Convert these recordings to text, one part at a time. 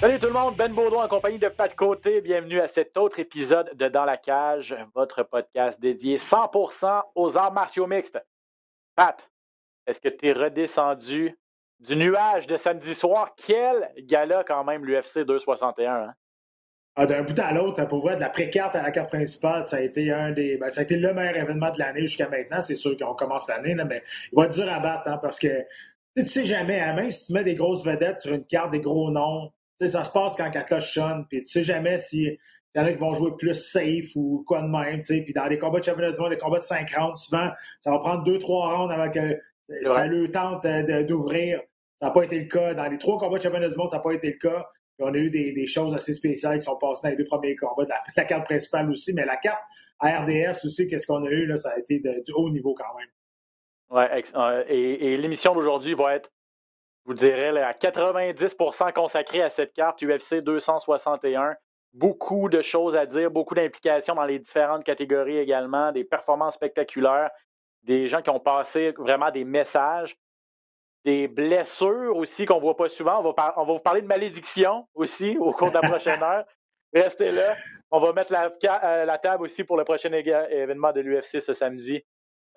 Salut tout le monde, Ben Baudouin en compagnie de Pat Côté. Bienvenue à cet autre épisode de Dans la cage, votre podcast dédié 100% aux arts martiaux mixtes. Pat, est-ce que tu es redescendu du nuage de samedi soir? Quel gala quand même l'UFC 261. hein? Ah, D'un bout à l'autre, pour vrai, de la pré-carte à la carte principale, ça a été un des. ben, ça a été le meilleur événement de l'année jusqu'à maintenant. C'est sûr qu'on commence l'année, mais il va être dur à battre, hein, parce que tu sais, jamais, hein, même si tu mets des grosses vedettes sur une carte, des gros noms, tu sais, ça se passe quand la cloche sonne, puis tu sais jamais si. Il y en a qui vont jouer plus safe ou quoi de même, tu sais. Puis dans les combats de championnat du monde, les combats de 5 rounds, souvent, ça va prendre 2-3 rounds avant que ça le tente euh, d'ouvrir. Ça n'a pas été le cas. Dans les trois combats de championnat du monde, ça n'a pas été le cas. Puis on a eu des, des choses assez spéciales qui sont passées dans les deux premiers combats de la, de la carte principale aussi. Mais la carte à RDS aussi, qu'est-ce qu'on a eu, là, ça a été de- du haut niveau quand même. Ouais, euh, et et l'émission d'aujourd'hui va être, je vous dirais, à 90% consacrée à cette carte UFC 261. Beaucoup de choses à dire, beaucoup d'implications dans les différentes catégories également, des performances spectaculaires, des gens qui ont passé vraiment des messages, des blessures aussi qu'on ne voit pas souvent. On va, par- on va vous parler de malédiction aussi au cours de la prochaine heure. Restez là. On va mettre la, euh, la table aussi pour le prochain événement de l'UFC ce samedi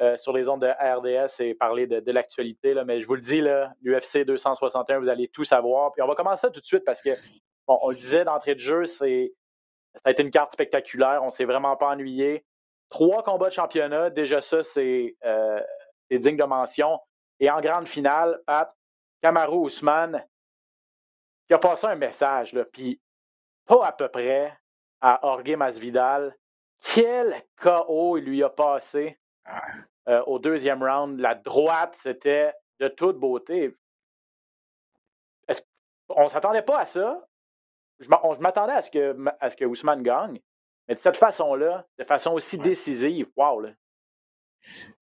euh, sur les ondes de RDS et parler de, l'actualité. Mais je vous le dis, l'UFC 261, vous allez tout savoir. Puis on va commencer ça tout de suite parce que, on le disait d'entrée de jeu, c'est ça a été une carte spectaculaire. On s'est vraiment pas ennuyé. Trois combats de championnat, déjà ça, c'est euh, digne de mention. Et en grande finale, Pat, Kamaru Ousmane, qui a passé un message, là, puis pas à peu près à Jorge Masvidal. Quel KO il lui a passé euh, au deuxième round. La droite, c'était de toute beauté. On ne s'attendait pas à ça? Je m'attendais à ce que à ce que Ousmane gagne. Mais de cette façon-là, de façon aussi décisive, wow, là.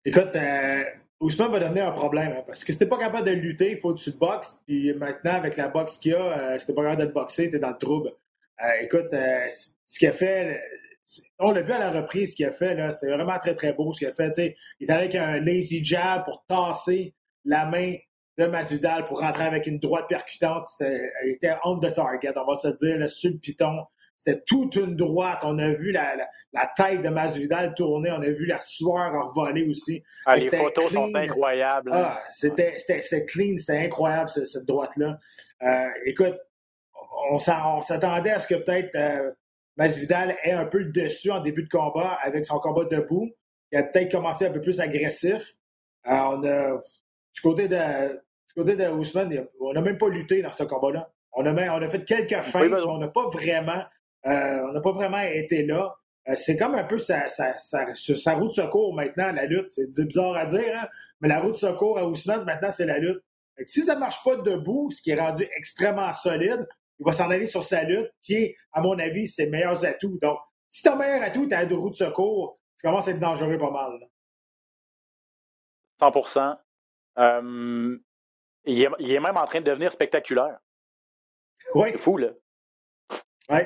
Écoute, euh, Ousmane va devenir un problème. hein, parce que si t'es pas capable de lutter, il faut que tu te boxes. Puis maintenant, avec la boxe qu'il y a, euh, si t'es pas capable de te boxer, t'es dans le trouble. Euh, écoute, ce qu'il a fait, on l'a vu à la reprise, ce qu'il a fait, là, c'est vraiment très, très beau ce qu'il a fait. il est allé avec un lazy jab pour tasser la main de Masvidal pour rentrer avec une droite percutante. Il était on the target, on va se dire, là, sur le piton. C'était toute une droite. On a vu la, la, la tête de Masvidal tourner. On a vu la sueur envoler aussi. Ah, les photos sont incroyables. hein. Ah, c'était, c'était, clean, c'était incroyable, ce- cette droite-là. Euh, écoute, on s'attendait à ce que peut-être euh, Masvidal ait un peu le dessus en début de combat avec son combat debout. Il a peut-être commencé un peu plus agressif. Euh, on a, du côté de, du côté de Ousmane, on n'a même pas lutté dans ce combat-là. On a, même- on a fait quelques feintes, mais besoin. on n'a pas vraiment, euh, on n'a pas vraiment été là. Euh, c'est comme un peu sa, sa, sa, sa roue de secours maintenant, la lutte. C'est bizarre à dire, hein? mais la roue de secours à Ousmane, maintenant, c'est la lutte. Si ça ne marche pas debout, ce qui est rendu extrêmement solide, il va s'en aller sur sa lutte, qui est, à mon avis, ses meilleurs atouts. Donc, si ton meilleur atout, tu as la roue de secours, tu commences à être dangereux pas mal. là. 100 Euh, il, est, il est même en train de devenir spectaculaire. Oui, C'est fou, là. oui.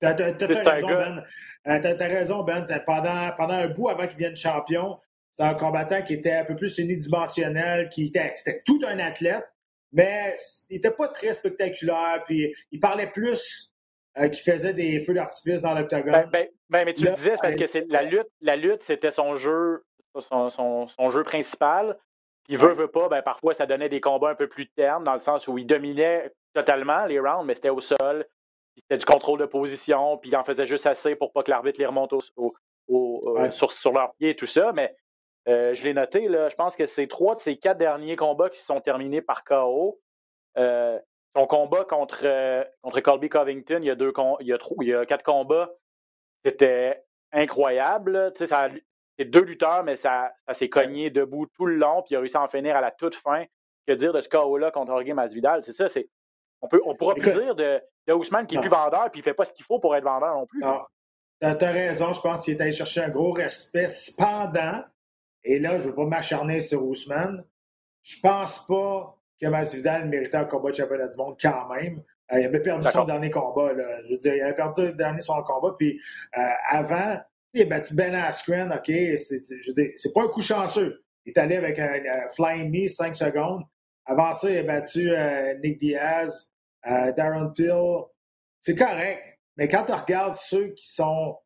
Tu as, C'est fait un raison, gars- Ben. Euh, t'as- t'as raison, Ben. C'est Pendant, pendant un bout avant qu'il devienne champion, c'était un combattant qui était un peu plus unidimensionnel, qui était, c'était tout un athlète, mais il n'était pas très spectaculaire. Puis il parlait plus euh, qu'il faisait des feux d'artifice dans l'octogone. Ben, ben, ben, mais tu Là, le disais, c'est parce que c'est la lutte, la lutte, c'était son jeu, son, son- son jeu principal. Puis veut, veut pas, ben, parfois ça donnait des combats un peu plus ternes, dans le sens où il dominait totalement les rounds, mais c'était au sol. C'était du contrôle de position, puis il en faisait juste assez pour pas que l'arbitre les remonte au, au- au- euh, Ouais. sur, sur leurs pieds et tout ça. Mais euh, je l'ai noté, là, je pense que c'est trois de ces quatre derniers combats qui se sont terminés par KO. Euh, son combat contre, euh, contre Colby Covington, il y a deux il y a, il y a quatre combats, c'était incroyable. c'est deux lutteurs, mais ça, ça s'est cogné debout tout le long, puis il a réussi à en finir à la toute fin. Que dire de ce KO-là contre Jorge Masvidal? C'est ça, c'est. On, peut, on pourra plus dire de, de Ousmane qui est plus vendeur, puis il fait pas ce qu'il faut pour être vendeur non plus. Non. T'as as raison, je pense qu'il est allé chercher un gros respect. Cependant, et là, je ne veux pas m'acharner sur Ousmane, je pense pas que Masvidal méritait un combat de championnat du monde quand même. Euh, il avait perdu son dernier combat. Là. Je veux dire, il avait perdu le dernier son combat. Puis euh, avant, il a battu Ben Askren, OK, c'est pas un coup chanceux. Il est allé avec un, flying knee 5 secondes. Avant ça, il a battu euh, Nick Diaz, Darren Till. C'est correct. Mais quand tu regardes ceux qui sont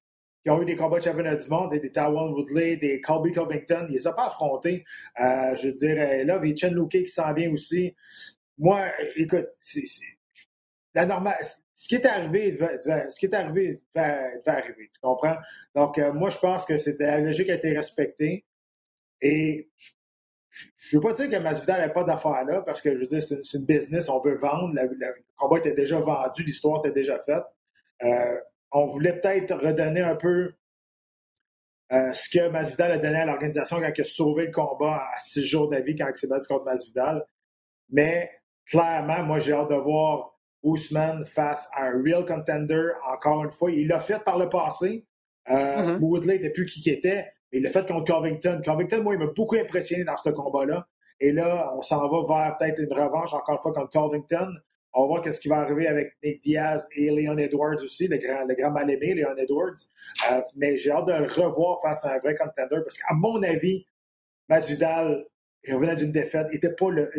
qui ont eu des combats de championnat du monde, des, Taiwan Woodley, des Colby Covington, ils les ont pas affrontés. Euh, je veux dire, là, les Chen Luke qui s'en vient aussi. Moi, écoute, c'est, la normale, ce qui est arrivé, ce qui est arrivé va, arriver, tu comprends? Donc, euh, moi, je pense que c'était la logique a été respectée. Et je ne veux pas dire que Masvidal n'a pas d'affaires là, parce que je veux dire, c'est une, business, on veut vendre. le combat était déjà vendu, l'histoire était déjà faite. Euh, on voulait peut-être redonner un peu euh, ce que Masvidal a donné à l'organisation quand il a sauvé le combat à six jours d'avis quand il s'est battu contre Masvidal. Mais clairement, moi, j'ai hâte de voir Ousmane face à un real contender. Encore une fois, il l'a fait par le passé. Euh, mm-hmm. Woodley n'était plus qui était, mais il l'a fait contre Covington. Covington, moi, il m'a beaucoup impressionné dans ce combat-là. Et là, on s'en va vers peut-être une revanche encore une fois contre Covington. On va voir qu'est-ce qui va arriver avec Nick Diaz et Leon Edwards aussi, le grand, le grand mal-aimé, Leon Edwards. Euh, mais j'ai hâte de le revoir face à un vrai contender parce qu'à mon avis, Masvidal, il revenait d'une défaite, n'était pas le,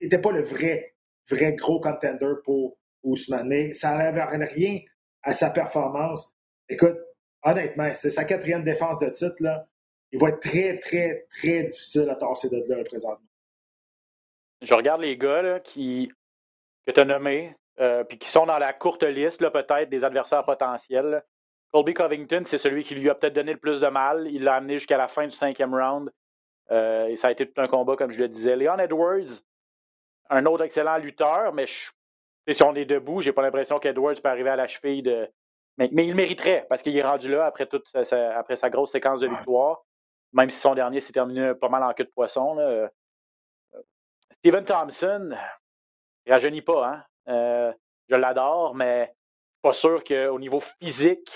était pas le vrai, vrai gros contender pour Ousmane. Ça n'enlève rien à sa performance. Écoute, honnêtement, c'est sa quatrième défense de titre, là. Il va être très, très, très difficile à tasser de là, présentement. Je regarde les gars là, qui que tu as nommés, euh, puis qui sont dans la courte liste, peut-être, des adversaires potentiels. Colby Covington, c'est celui qui lui a peut-être donné le plus de mal. Il l'a amené jusqu'à la fin du cinquième round. Euh, et ça a été tout un combat, comme je le disais. Leon Edwards, un autre excellent lutteur, mais si on est debout, j'ai pas l'impression qu'Edwards peut arriver à la cheville de. Mais, il mériterait, parce qu'il est rendu là après, toute sa, après sa grosse séquence de victoire. Même si son dernier s'est terminé pas mal en queue de poisson. Là. Steven Thompson, rajeunit pas, hein? Euh, je l'adore, mais pas sûr qu'au niveau physique,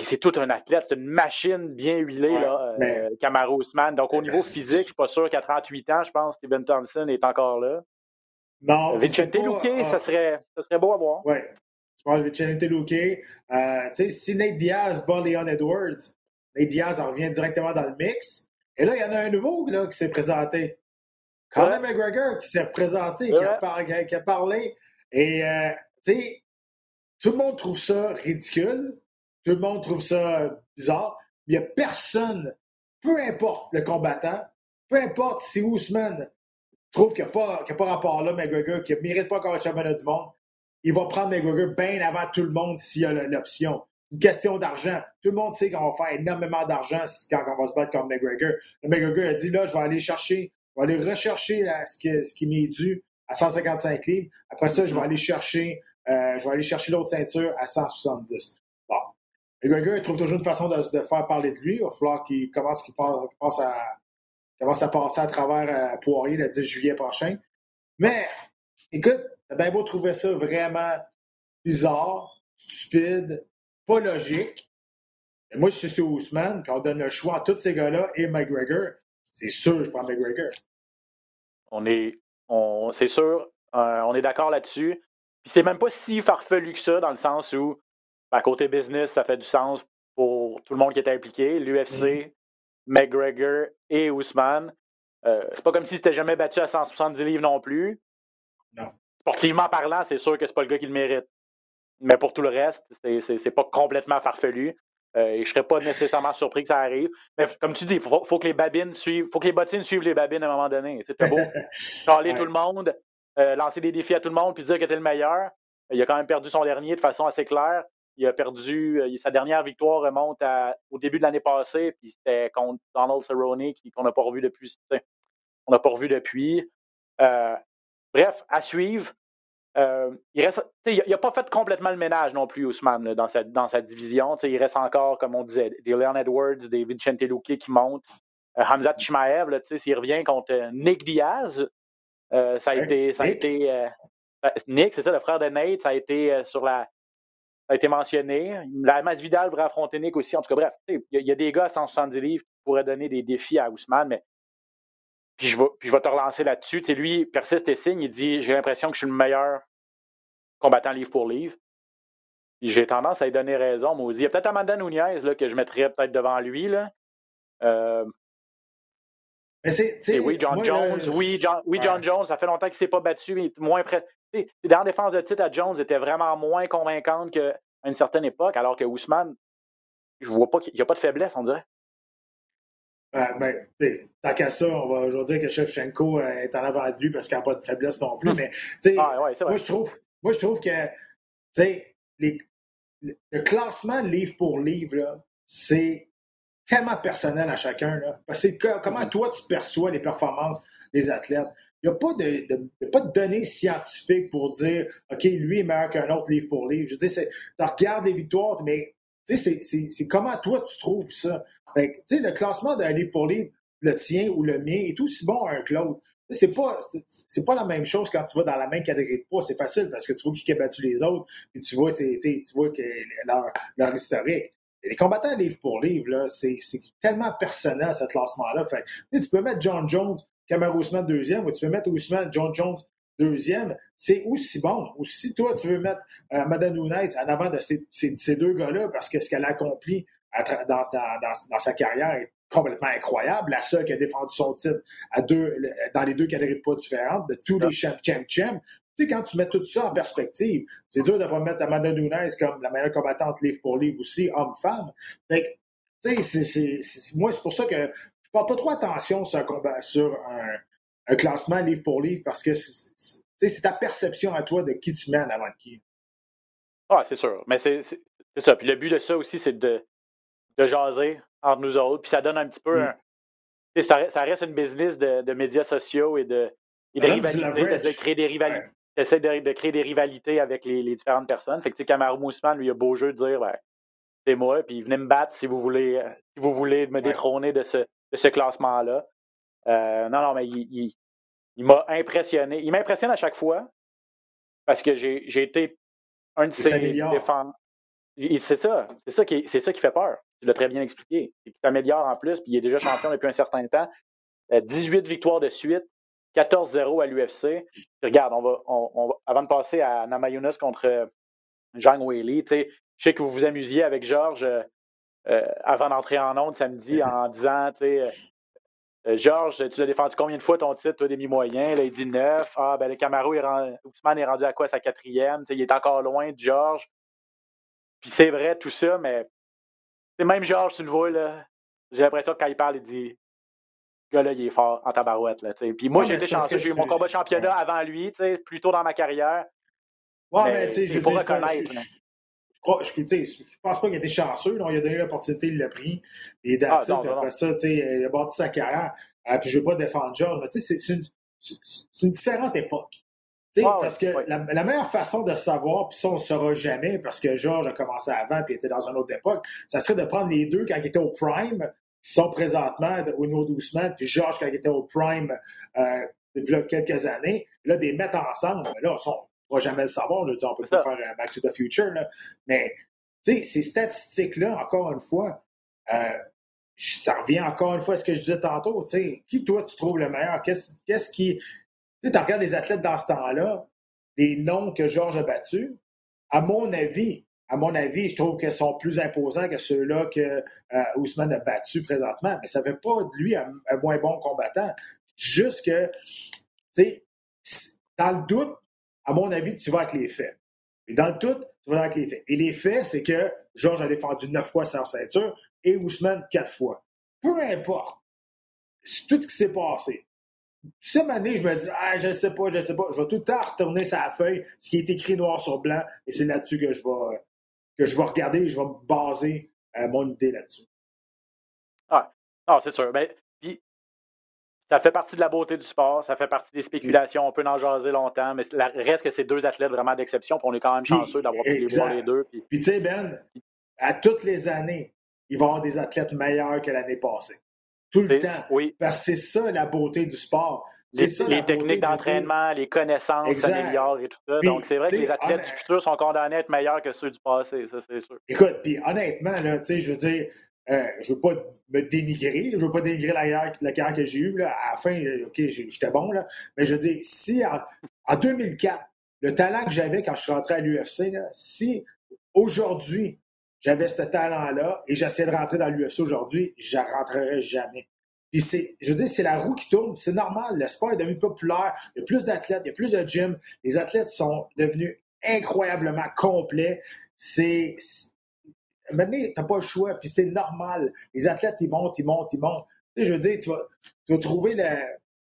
c'est tout un athlète, c'est une machine bien huilée, là, euh, Donc, au niveau physique, je suis pas sûr qu'à 38 ans, je pense que Steven Thompson est encore là. Non. Vicente Luque, ah. ça, serait, ça serait beau à voir. Oui. Je pense que Vicente Luque, euh, tu sais, si Nate Diaz bat Leon Edwards, Nate Diaz en revient directement dans le mix. Et là, il y en a un nouveau là, qui s'est présenté. Conor McGregor qui s'est représenté, qui, a parlé. Et, euh, tu sais, tout le monde trouve ça ridicule. Tout le monde trouve ça bizarre. Il n'y a personne, peu importe le combattant, peu importe si Ousmane trouve qu'il n'y a, pas, pas rapport là, McGregor, qu'il ne mérite pas encore le championnat du monde, il va prendre McGregor bien avant tout le monde s'il y a l'option. Une question d'argent. Tout le monde sait qu'on va faire énormément d'argent quand on va se battre contre McGregor. Le McGregor a dit là, je vais aller chercher je vais aller rechercher ce, qui, m'est dû à 155 livres. Après ça, je vais aller chercher, euh, je vais aller chercher l'autre ceinture à 170. Bon. McGregor, il trouve toujours une façon de, de, faire parler de lui. Il va falloir qu'il commence, à, passer à travers euh, Poirier le 10 juillet prochain. Mais, écoute, t'as bien beau trouver ça vraiment bizarre, stupide, pas logique. Mais moi, je suis Ousmane, quand on donne le choix à tous ces gars-là et McGregor, c'est sûr, je prends McGregor. On est, on, c'est sûr, euh, on est d'accord là-dessus. Puis c'est même pas si farfelu que ça, dans le sens où, à côté business, ça fait du sens pour tout le monde qui est impliqué. L'UFC, mm-hmm. McGregor et Ousmane. Euh, c'est pas comme si c'était jamais battu à 170 livres non plus. Non. Sportivement parlant, c'est sûr que c'est pas le gars qui le mérite. Mais pour tout le reste, c'est, c'est pas complètement farfelu. Euh, et je serais pas nécessairement surpris que ça arrive. Mais comme tu dis, il faut, faut, que les babines suivent, faut que les bottines suivent les babines à un moment donné. C'est beau. Parler tout le monde, euh, lancer des défis à tout le monde, puis dire que tu es le meilleur. Il a quand même perdu son dernier de façon assez claire. Il a perdu, euh, sa dernière victoire remonte au début de l'année passée, puis c'était contre Donald Cerrone qu'on n'a pas revu depuis. On n'a pas revu depuis. bref, à suivre. Euh, il reste, il n'a pas fait complètement le ménage non plus, Ousmane, dans, sa, dans sa division. il reste encore, comme on disait, des Leon Edwards, des Vicente Luque qui montent. Euh, Hamzat Chimaev, s'il revient contre Nick Diaz, ça a été. Ça a été Nick, c'est ça, le frère de Nate, ça a été sur la. a été mentionné. La Vidal devrait affronter Nick aussi. En tout cas, bref, il y, a des gars à 170 livres qui pourraient donner des défis à Ousmane, mais puis je vais, puis je vais te relancer là-dessus. Tu sais, lui, persiste et signe, il dit J'ai l'impression que je suis le meilleur combattant livre pour livre. Puis j'ai tendance à lui donner raison, aussi. Il y a peut-être Amanda Nunez là, que je mettrais peut-être devant lui. Là. Euh, mais c'est, oui, John Jones, oui, John, oui, John Jones, ça fait longtemps qu'il ne s'est pas battu, mais moins près. Les dernières défenses de titre à Jones étaient vraiment moins convaincantes qu'à une certaine époque, alors que Ousmane, je vois pas qu'il n'y a pas de faiblesse, on dirait. Euh, ben, tant qu'à ça, on va aujourd'hui dire que Shevchenko euh, est en avant de lui parce qu'il n'a pas de faiblesse non plus. Mais ah, moi, je trouve, moi, je trouve que les, le classement livre pour livre, c'est tellement personnel à chacun. Là, parce que comment mm-hmm. toi tu perçois les performances des athlètes? Il n'y a pas de, de, pas de données scientifiques pour dire OK, lui est meilleur qu'un autre livre pour livre. Je veux dire, tu regardes les victoires, mais c'est comment toi tu trouves ça? Fait le classement d'un livre pour livre, le tien ou le mien, est aussi bon un que l'autre. C'est pas, c'est pas la même chose quand tu vas dans la même catégorie de poids. C'est facile parce que tu vois qui a battu les autres, puis tu vois, tu vois que leur, leur historique. Les combattants livre pour livre, c'est tellement personnel ce classement-là. Fait tu peux mettre John Jones, Cameron Ousmane deuxième, ou tu peux mettre Ousmane, John Jones deuxième. C'est aussi bon. Ou si toi, tu veux mettre euh, Madame Nunes en avant de ces, ces deux gars-là parce que ce qu'elle a accompli dans, dans, sa carrière est complètement incroyable. La seule qui a défendu son titre à deux, dans les deux catégories de poids différentes, de tous les champ, champ, champ. Tu sais, quand tu mets tout ça en perspective, c'est dur de pas mettre Amanda Nunes comme la meilleure combattante livre pour livre aussi, homme-femme. Fait tu sais, moi, c'est pour ça que je porte pas trop attention sur un, combat, sur un, classement livre pour livre parce que c'est ta perception à toi de qui tu en avant de qui. Ah, c'est sûr. Mais c'est ça. Puis le but de ça aussi, c'est de, de jaser entre nous autres. Puis ça donne un petit peu mm. un, ça, ça, reste une business de, de médias sociaux et de, et de rivalités. de créer des rivalités. de, de, créer des rivalités avec les, les différentes personnes. Fait que, tu sais, Kamaru Moussman, lui, a beau jeu de dire, ben, c'est moi, puis venez me battre si vous voulez, euh, si vous voulez me détrôner de ce, de ce classement-là. Euh, non, non, mais il, il, m'a impressionné. Il m'impressionne à chaque fois parce que j'ai été un de ses défenseurs. C'est ça, c'est ça, qui, c'est ça qui fait peur. Tu l'as très bien expliqué. Il s'améliore en plus, puis il est déjà champion depuis un certain temps. 18 euh, victoires de suite, 14-0 à l'UFC. Regarde, on va, on, avant de passer à Namayunas contre euh, Jean Whaley, je sais que vous vous amusiez avec Georges euh, avant d'entrer en onde samedi en disant, Georges, tu l'as défendu combien de fois ton titre, toi, demi-moyen? Là, il dit 9. Ah, ben, le Camaro, Ousmane est rendu à quoi, sa quatrième? il est encore loin de Georges. Puis c'est vrai, tout ça, mais c'est même Georges, tu le vois, là. J'ai l'impression que quand il parle, il dit le gars-là, il est fort en tabarouette. Là, Puis moi, j'ai été chanceux. J'ai eu mon combat de championnat avant lui, plus tôt dans ma carrière. Ouais, mais, tu sais, je pour reconnaître. Je, je, je, pense pas qu'il été chanceux. il a donné l'opportunité, il l'a pris. Et ah, après ça, il a bâti sa carrière. Euh, puis je veux pas défendre Georges, mais c'est une, une différente époque parce que la, meilleure façon de savoir, puis ça, on ne saura jamais, parce que Georges a commencé avant puis était dans une autre époque, ça serait de prendre les deux quand ils étaient au prime, qui sont présentement au niveau doucement, puis Georges quand il était au prime euh, il y a quelques années, là, des mettre ensemble. Là, on ne pourra jamais le savoir. Là, on peut pas faire un Back to the Future, là, mais ces statistiques-là, encore une fois, euh, ça revient encore une fois à ce que je disais tantôt. Qui, toi, tu trouves le meilleur? Qu'est-ce qui tu regardes les athlètes dans ce temps-là, les noms que Georges a battus, à mon avis, à mon avis, je trouve qu'ils sont plus imposants que ceux-là que euh, Ousmane a battus présentement. Mais ça ne fait pas de lui un, moins bon combattant. Juste que, tu sais, dans le doute, à mon avis, tu vas avec les faits. Et dans le doute, tu vas avec les faits. Et les faits, c'est que Georges a défendu neuf fois sa ceinture et Ousmane quatre fois. Peu importe tout ce qui s'est passé. Cette année, je me dis, ah, je sais pas, je sais pas. Je vais tout le temps retourner sa feuille, ce qui est écrit noir sur blanc, et c'est là-dessus que je vais, que je vais regarder et je vais baser euh, mon idée là-dessus. Ah, c'est sûr. Ben, puis, ça fait partie de la beauté du sport, ça fait partie des spéculations, on peut en jaser longtemps, mais la, reste que c'est deux athlètes vraiment d'exception, puis on est quand même chanceux d'avoir pu les voir les deux. Puis, tu sais, Ben, à toutes les années, il va y avoir des athlètes meilleurs que l'année passée. Tout le temps. Oui. Parce que c'est ça la beauté du sport. Les, les techniques d'entraînement, les connaissances s'améliorent et tout ça. Donc, c'est vrai que les athlètes du futur sont condamnés à être meilleurs que ceux du passé, ça, c'est sûr. Écoute, puis honnêtement, là, je veux dire, euh, je veux pas me dénigrer, je veux pas dénigrer la, la carrière que j'ai eue. Là. À la fin, euh, OK, j'étais bon, là, mais je veux dire, si en, 2004, le talent que j'avais quand je suis rentré à l'UFC, si aujourd'hui, j'avais ce talent-là et j'essayais de rentrer dans l'UFC aujourd'hui, je ne rentrerais jamais. Puis c'est, je veux dire, c'est la roue qui tourne, c'est normal. Le sport est devenu populaire, il y a plus d'athlètes, il y a plus de gym, les athlètes sont devenus incroyablement complets. C'est, maintenant, tu n'as pas le choix, puis c'est normal. Les athlètes, ils montent, ils montent, ils montent. Tu sais, je veux dire, tu vas, tu vas trouver le.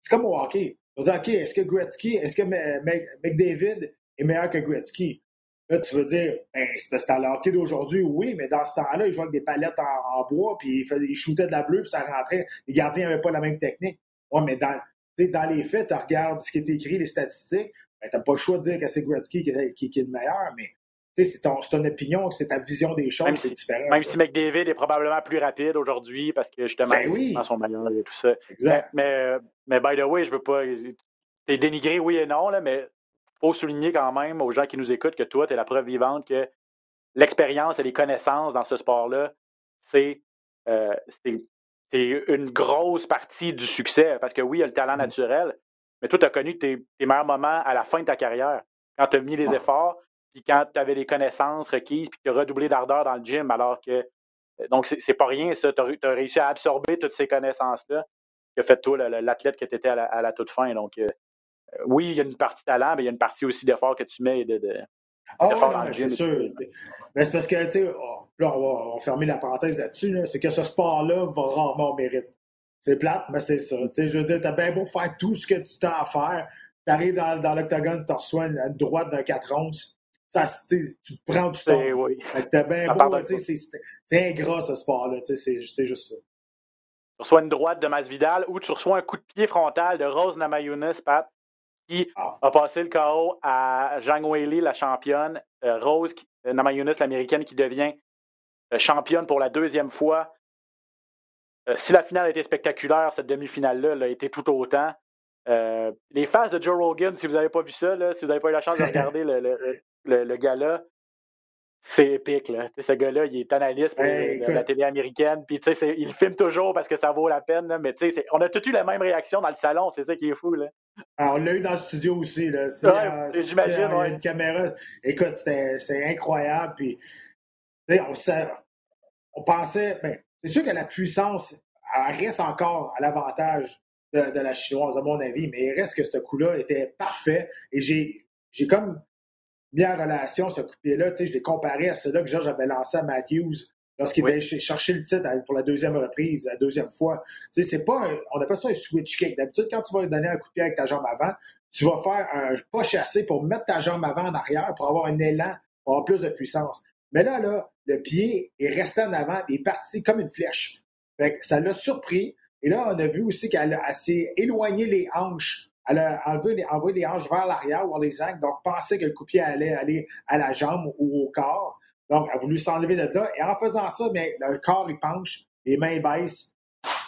C'est comme au hockey. Tu vas dire, OK, est-ce que Gretzky, est-ce que McDavid est meilleur que Gretzky? Là, tu veux dire, ben, c'est à le hockey d'aujourd'hui, oui, mais dans ce temps-là, il jouait avec des palettes en, bois, puis il, il shootait de la bleue, puis ça rentrait. Les gardiens n'avaient pas la même technique. Oui, mais dans, dans les faits, tu regardes ce qui est écrit, les statistiques, ben, tu n'as pas le choix de dire que c'est Gretzky qui, qui, qui, est le meilleur, mais c'est ton, ton, opinion, c'est ta vision des choses, c'est différent. Même si McDavid est probablement plus rapide aujourd'hui parce que justement, ben oui. dans son meilleur et tout ça. Exact. Mais, mais, by the way, je veux pas. T'es dénigré, oui et non, là, mais faut souligner quand même aux gens qui nous écoutent que toi, tu es la preuve vivante que l'expérience et les connaissances dans ce sport-là, c'est euh, une grosse partie du succès. Parce que oui, il y a le talent mm. naturel, mais toi, tu as connu tes, meilleurs moments à la fin de ta carrière, quand tu as mis les efforts, puis quand tu avais les connaissances requises, puis tu as redoublé d'ardeur dans le gym, alors que. Euh, donc, c'est pas rien, ça. Tu as, réussi à absorber toutes ces connaissances-là qui a fait toi l'athlète que tu étais à la, toute fin. Donc, euh, oui, il y a une partie talent, mais il y a une partie aussi d'effort que tu mets de, de, ah, ouais, C'est sûr. Mais c'est parce que, tu sais, oh, là, on va, fermer la parenthèse là-dessus, c'est que ce sport-là va rarement au mérite. C'est plate, mais c'est ça. je veux dire, t'as bien beau faire tout ce que tu as à faire, t'arrives dans, dans l'octogone, tu reçois une, droite d'un 4 onces, ça, tu prends du temps. Oui. T'as bien beau, c'est ingrat ce sport-là, c'est juste ça. Tu reçois une droite de Masvidal ou tu reçois un coup de pied frontal de Rose Namajunas, Pat, qui ah. a passé le KO à Zhang Weili, la championne. Euh, Rose euh, Namajunas, l'américaine, qui devient euh, championne pour la deuxième fois. si la finale a été spectaculaire, cette demi-finale-là a été tout autant. les phases de Joe Rogan, si vous n'avez pas vu ça, si vous n'avez pas eu la chance de regarder le, le, le, gala, c'est épique. Là. ce gars-là, il est analyste pour la télé américaine. Puis, il filme toujours parce que ça vaut la peine. Là, mais on a tous eu la même réaction dans le salon. C'est ça qui est fou. Là. Ah, on l'a eu dans le studio aussi. Là. Euh, j'imagine. Ouais. une caméra. Écoute, c'est incroyable. Puis, on, on pensait. Ben, c'est sûr que la puissance reste encore à l'avantage de, de, la chinoise, à mon avis. Mais il reste que ce coup-là était parfait. Et j'ai comme mis en relation ce coup de pied-là. Je l'ai comparé à celui-là que George avait lancé à Matthews lorsqu'il oui. chercher le titre pour la deuxième reprise, la deuxième fois. C'est pas on appelle ça un switch kick. D'habitude, quand tu vas donner un coup de pied avec ta jambe avant, tu vas faire un pas chassé pour mettre ta jambe avant en arrière pour avoir un élan, pour avoir plus de puissance. Mais là, là, le pied est resté en avant, il est parti comme une flèche. ça l'a surpris. Et là, on a vu aussi qu'elle s'est éloignée les hanches elle a enlevé les, hanches vers l'arrière ou les angles, donc pensait que le coup de pied allait aller à la jambe ou au corps. Donc, elle a voulu s'enlever de là. Et en faisant ça, le corps, il penche, les mains baissent,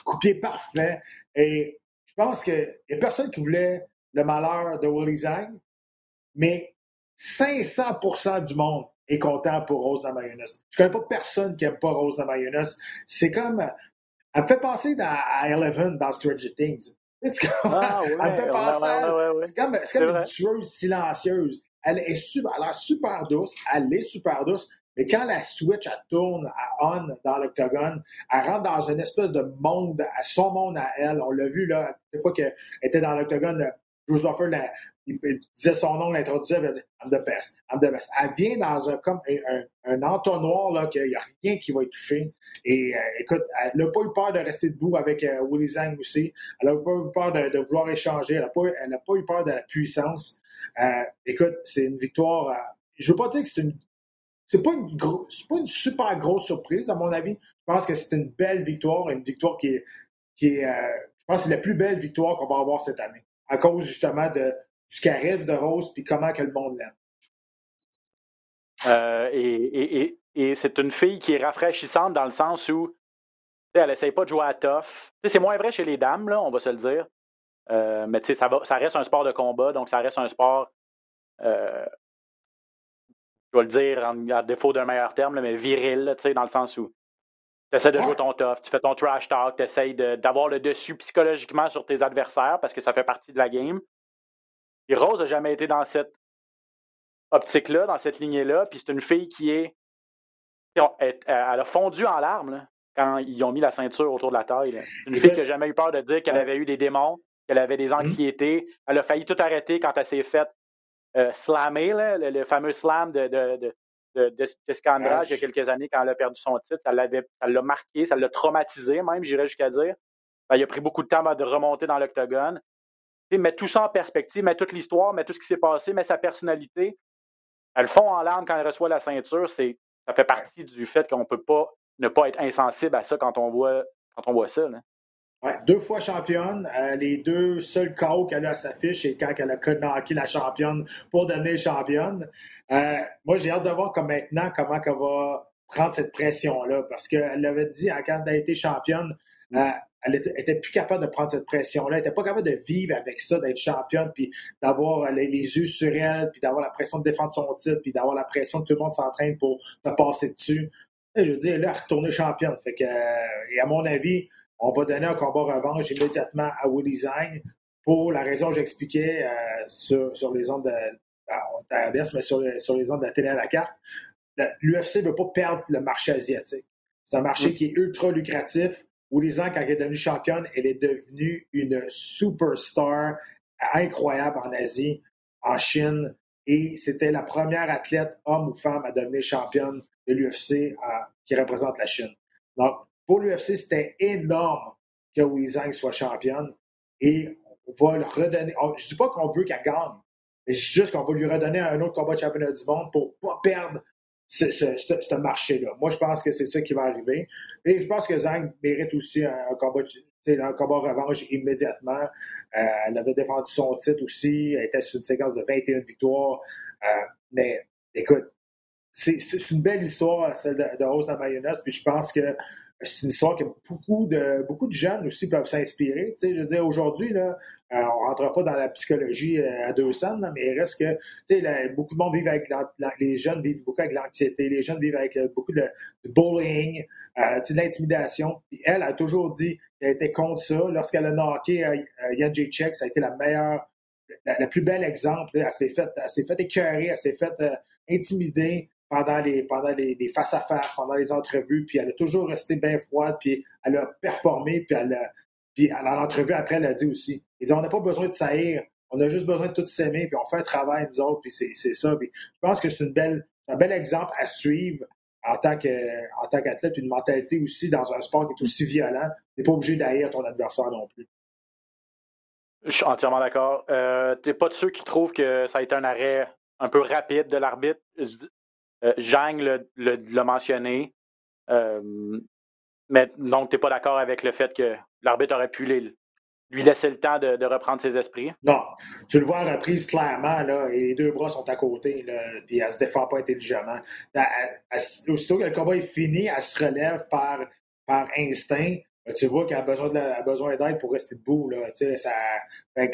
coup de pied parfait. Et je pense qu'il n'y a personne qui voulait le malheur de Willy Zhang, mais 500% du monde est content pour Rose Namajunas. Je ne connais pas personne qui n'aime pas Rose Namajunas. C'est comme... Elle me fait penser à Eleven dans Stranger Things. Ah, ouais, elle me fait penser C'est comme, comme une tueuse silencieuse. Elle est super, elle a super douce, elle est super douce, mais quand la switch, elle tourne à on dans l'octogone, elle rentre dans une espèce de monde, à son monde à elle. On l'a vu, là, des fois qu'elle était dans l'octogone, Bruce Buffer il, disait son nom, l'introduisait, elle disait I'm the best, I'm the best. Elle vient dans un, comme entonnoir, qu'il n'y a rien qui va être touché. Et euh, écoute, elle n'a pas eu peur de rester debout avec euh, Willy Zhang aussi. Elle n'a pas eu peur de, vouloir échanger. Elle n'a pas, pas, eu peur de la puissance. Euh, écoute, c'est une victoire. je ne veux pas dire que c'est une. C'est pas une pas une super grosse surprise, à mon avis. Je pense que c'est une belle victoire, une victoire qui est, qui est pense que c'est la plus belle victoire qu'on va avoir cette année, à cause justement de, du charisme de Rose puis comment que le monde l'aime. Euh, et, c'est une fille qui est rafraîchissante dans le sens où elle n'essaye pas de jouer à tough. C'est moins vrai chez les dames, là, on va se le dire. Euh, mais ça, ça reste un sport de combat, donc ça reste un sport, euh, je vais le dire en, à défaut d'un meilleur terme, mais viril, dans le sens où tu essaies de jouer ton tough, tu fais ton trash talk, tu essaies d'avoir le dessus psychologiquement sur tes adversaires parce que ça fait partie de la game. Rose n'a jamais été dans cette optique-là, dans cette lignée-là. Puis c'est une fille qui est. Elle, a fondu en larmes quand ils ont mis la ceinture autour de la taille. Une fille qui n'a jamais eu peur de dire qu'elle avait eu des démons, qu'elle avait des mm-hmm. anxiétés. Elle a failli tout arrêter quand elle s'est faite euh, slammer, le, fameux slam de, de, de, de, il y a quelques années quand elle a perdu son titre. Ça l'a marqué, ça l'a traumatisé même, j'irais jusqu'à dire. Ben, il a pris beaucoup de temps de remonter dans l'octogone. Mettre tout ça en perspective, mettre toute l'histoire, mettre tout ce qui s'est passé, mettre sa personnalité. Elle fond en larmes quand elle reçoit la ceinture. C'est, ça fait partie du fait qu'on ne peut pas ne pas être insensible à ça quand on voit, quand on voit ça. deux fois championne. Euh, les deux seuls KO qu'elle a à sa fiche, c'est quand elle a knocké la championne pour devenir championne. Euh, moi, j'ai hâte de voir comme maintenant comment elle va prendre cette pression-là. Parce qu'elle l'avait dit quand elle a été championne, euh, elle était, plus capable de prendre cette pression-là. Elle n'était pas capable de vivre avec ça, d'être championne, puis d'avoir les, yeux sur elle, puis d'avoir la pression de défendre son titre, puis d'avoir la pression que tout le monde s'entraîne pour te passer dessus. je veux dire, là, retourner championne. Fait que, euh, et à mon avis, on va donner un combat revanche immédiatement à Willy Zhang pour la raison que j'expliquais euh, sur, les ondes de, ben, mais sur, sur, les ondes de la télé à la carte. L'UFC ne veut pas perdre le marché asiatique. C'est un marché qui est ultra lucratif ans, quand elle est devenue championne, elle est devenue une superstar incroyable en Asie, en Chine, et c'était la première athlète, homme ou femme, à devenir championne de l'UFC qui représente la Chine. Donc, pour l'UFC, c'était énorme que Wu Zhang soit championne, et on va le redonner. je ne dis pas qu'on veut qu'elle gagne, mais juste qu'on va lui redonner un autre combat de championnat du monde pour ne pas perdre ce, marché-là. Moi, je pense que c'est ça qui va arriver. Et je pense que Zhang mérite aussi un, combat, un combat revanche immédiatement. Euh, elle avait défendu son titre aussi. Elle était sur une séquence de 21 victoires. Euh, mais écoute, c'est une belle histoire, celle de, de Rose de mayonnaise. Puis je pense que c'est une histoire que beaucoup de, beaucoup de jeunes aussi peuvent s'inspirer. je veux dire, aujourd'hui, là, euh, on ne rentre pas dans la psychologie euh, à deux cents, mais il reste que beaucoup de monde vivent avec les jeunes vivent beaucoup avec l'anxiété, les jeunes vivent avec euh, beaucoup de, bullying, de l'intimidation. elle a toujours dit qu'elle était contre ça. Lorsqu'elle a knocké Yan Jacek, ça a été la meilleure, la, plus belle exemple. Elle s'est faite fait écœurer, elle s'est faite intimider pendant les pendant les, face-à-face, pendant les entrevues, puis elle a toujours resté bien froide, puis elle a performé, puis elle a, puis à l'entrevue après, elle a dit aussi, il dit, on n'a pas besoin de saillir, on a juste besoin de tout s'aimer, puis on fait un travail, nous autres, puis c'est ça. Puis je pense que c'est une belle, un bel exemple à suivre en tant en tant qu'athlète, une mentalité aussi dans un sport qui est aussi violent. Tu n'es pas obligé d'haïr ton adversaire non plus. Je suis entièrement d'accord. Euh, tu n'es pas de ceux qui trouvent que ça a été un arrêt un peu rapide de l'arbitre. Euh, l'a mentionné. Euh, mais donc, tu n'es pas d'accord avec le fait que l'arbitre aurait pu lui laisser le temps de, reprendre ses esprits? Non. Tu le vois à reprise clairement, et les deux bras sont à côté, puis elle se défend pas intelligemment. aussitôt que le combat est fini, elle se relève par, instinct. Tu vois qu'elle a besoin d'aide pour rester debout. Ça...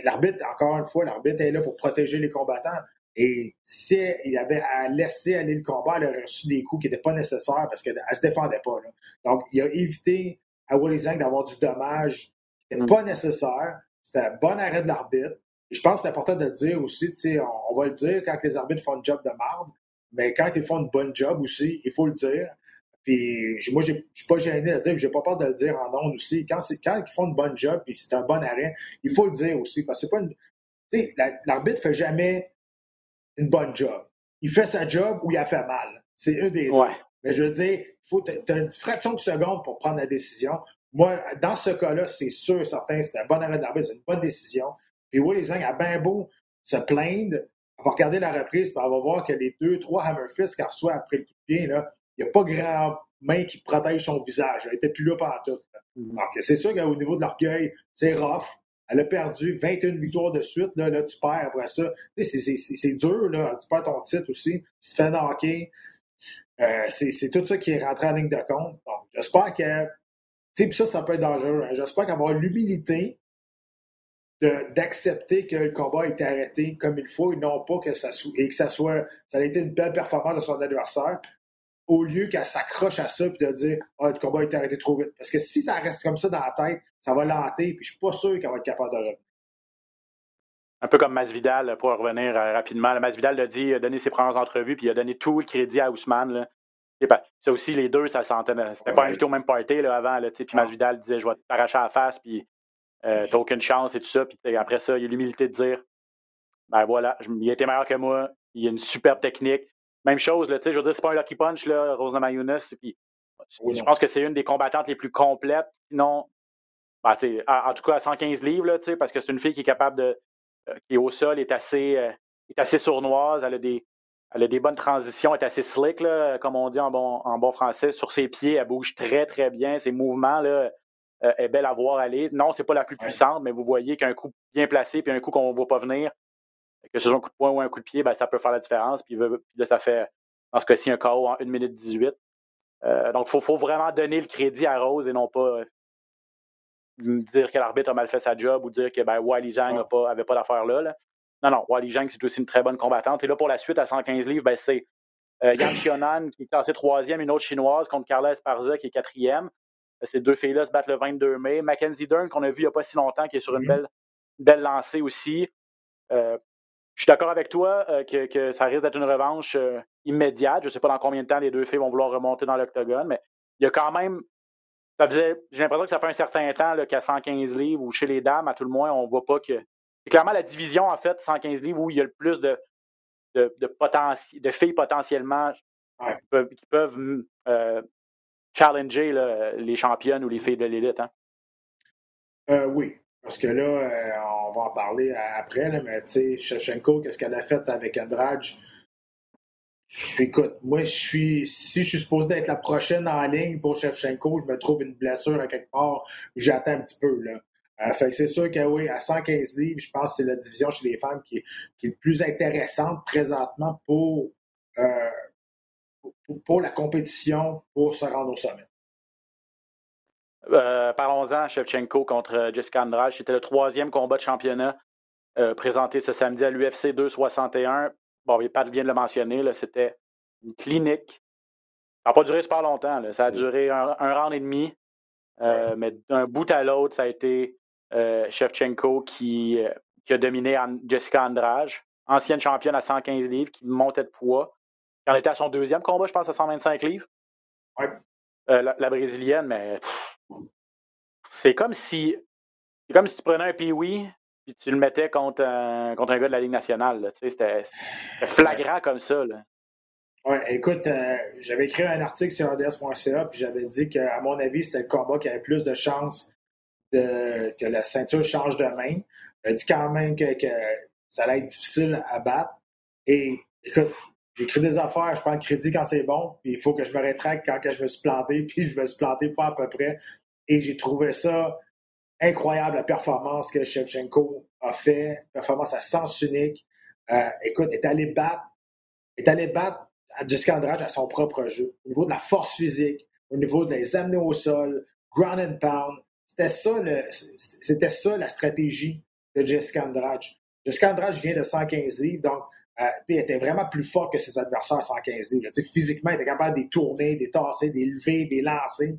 L'arbitre, encore une fois, l'arbitre est là pour protéger les combattants. Et si il avait à laisser aller le combat, elle aurait reçu des coups qui n'étaient pas nécessaires parce qu'elle ne se défendait pas. Donc, il a évité à Zhang d'avoir du dommage qui n'était mm. pas nécessaire. C'était un bon arrêt de l'arbitre. Et je pense que c'est important de le dire aussi, on, on va le dire quand les arbitres font un job de marde, mais quand ils font une bonne job aussi, il faut le dire. Puis moi, je ne suis pas gêné de le dire, je n'ai pas peur de le dire en ondes aussi. Quand, quand ils font une bonne job, puis c'est un bon arrêt, il faut le dire aussi. Parce que c'est pas une. L'arbitre ne fait jamais une bonne job. Il fait sa job ou il a fait mal. C'est une des deux. Mais je veux dire, faut tu as une fraction de seconde pour prendre la décision. Moi, dans ce cas-là, c'est sûr, certain, c'est un bon arrêt d'arbitre, c'est une bonne décision. Puis les Zang a bien beau se plaindre, on va regarder la reprise, puis on va voir que les deux, trois hammerfists qu'elle reçoit après le coup de pied, là, il n'y a pas grand main qui protège son visage. Elle n'était plus là pendant tout. Donc, c'est sûr qu'au niveau de l'orgueil, c'est rough. Elle a perdu 21 victoires de suite. Là, tu perds après ça. C'est dur. Là. Tu perds ton titre aussi. Tu te fais knocker. Euh, c'est tout ça qui est rentré en ligne de compte. Donc, j'espère que. Tu ça, ça peut être dangereux. Hein. J'espère qu'avoir l'humilité d'accepter que le combat a été arrêté comme il faut et non pas que ça et que ça soit ça a été une belle performance de son adversaire au lieu qu'elle s'accroche à ça et de dire ah, le combat a été arrêté trop vite. Parce que si ça reste comme ça dans la tête, ça va l'hanter, puis je suis pas sûr qu'elle va être capable de revenir. Un peu comme Masvidal, pour revenir euh, rapidement. Masvidal l'a dit, il a donné ses premières entrevues, puis il a doné tout le crédit à Ousmane. Ça aussi, les deux, ça sentait. C'était pas invité au même party là, avant. Là, puis Masvidal disait Je vais t'arracher à la face, puis euh, t'as aucune chance et tout ça. Puis après ça, il a l'humilité de dire Ben voilà, il a été meilleur que moi, il a une superbe technique. Même chose, là, je veux dire, c'est pas un lucky punch, là, Rosa Mayunas. Puis, je pense que c'est une des combattantes les plus complètes. Sinon, ben, en, tout cas à 115 livres, là, parce que c'est une fille qui est capable de. Euh, qui est au sol, est assez, euh, est assez sournoise, elle a, des, elle a des bonnes transitions, est assez slick, là, comme on dit en bon, en bon français. Sur ses pieds, elle bouge très, très bien. Ses mouvements, là, euh, est belle à voir aller. Non, c'est pas la plus puissante, mais vous voyez qu'un coup bien placé puis un coup qu'on ne voit pas venir, que ce soit un coup de poing ou un coup de pied, ben, ça peut faire la différence. Puis, là, ça fait, dans ce cas-ci, un KO en 1 minute 18. Euh, donc, il faut, vraiment donner le crédit à Rose et non pas euh, dire que l'arbitre a mal fait sa job ou dire que ben, Wally Zhang n'avait pas, pas d'affaire là, Non, non, Wally Zhang, c'est aussi une très bonne combattante. Et là, pour la suite, à 115 livres, ben, c'est Yang Xiaonan qui est classé troisième, une autre chinoise contre Carla Esparza qui est quatrième. Ces deux filles-là se battent le 22 mai. Mackenzie Dern, qu'on a vu il n'y a pas si longtemps, qui est sur une belle, belle lancée aussi. Euh, je suis d'accord avec toi euh, que, ça risque d'être une revanche euh, immédiate. Je ne sais pas dans combien de temps les deux filles vont vouloir remonter dans l'octogone, mais il y a quand même. J'ai l'impression que ça fait un certain temps qu'à 115 livres ou chez les dames, à tout le moins, on ne voit pas que. C'est clairement la division, en fait, 115 livres, où il y a le plus de, de, de filles potentiellement qui peuvent, challenger les championnes ou les filles de l'élite. Hein? Euh, oui, parce que là, euh, on va en parler après, mais tu sais, Shevchenko, qu'est-ce qu'elle a fait avec Andrade? Écoute, moi, si je suis supposé être la prochaine en ligne pour Shevchenko, je me trouve une blessure à quelque part, j'attends un petit peu. Euh, fait c'est sûr que oui, à 115 livres, je pense que c'est la division chez les femmes qui est, qui est le plus intéressante présentement pour, pour, la compétition pour se rendre au sommet? Euh, parlons-en, Shevchenko contre Jessica Andrade. C'était le troisième combat de championnat euh, présenté ce samedi à l'UFC 261. Bon, Pat vient de le mentionner, c'était une clinique. Ça n'a pas duré super longtemps. Ça a duré un, round et demi. Euh, mais d'un bout à l'autre, ça a été Shevchenko qui, qui, a dominé Jessica Andrade, ancienne championne à 115 livres, qui montait de poids. En était à son deuxième combat, je pense, à 125 livres. Oui. Euh, la, brésilienne, mais c'est comme si c'est comme si tu prenais un Pee-Wee puis tu le mettais contre un, contre un gars de la Ligue nationale. C'était flagrant comme ça. Oui, écoute, euh, j'avais écrit un article sur RDS.ca puis j'avais dit qu'à mon avis, c'était le combat qui avait plus de chances de, que la ceinture change de main. J'avais dit quand même que, que ça allait être difficile à battre. Et écoute, J'écris des affaires, je prends le crédit quand c'est bon, puis il faut que je me rétracte quand que je me suis planté, puis je me suis planté pas à peu près. Et j'ai trouvé ça incroyable, la performance que Shevchenko a fait, performance à sens unique. Euh, écoute, est allé battre, est allé battre Jessica Andrade à son propre jeu, au niveau de la force physique, au niveau des amener au sol, ground and pound. C'était ça, le, c'était ça la stratégie de Jessica Andrade. Jessica Andrade vient de 115 livres, donc euh, il était vraiment plus fort que ses adversaires à 115 livres. Physiquement, il était capable de les tourner, de les tasser, de les lever, de les lancer.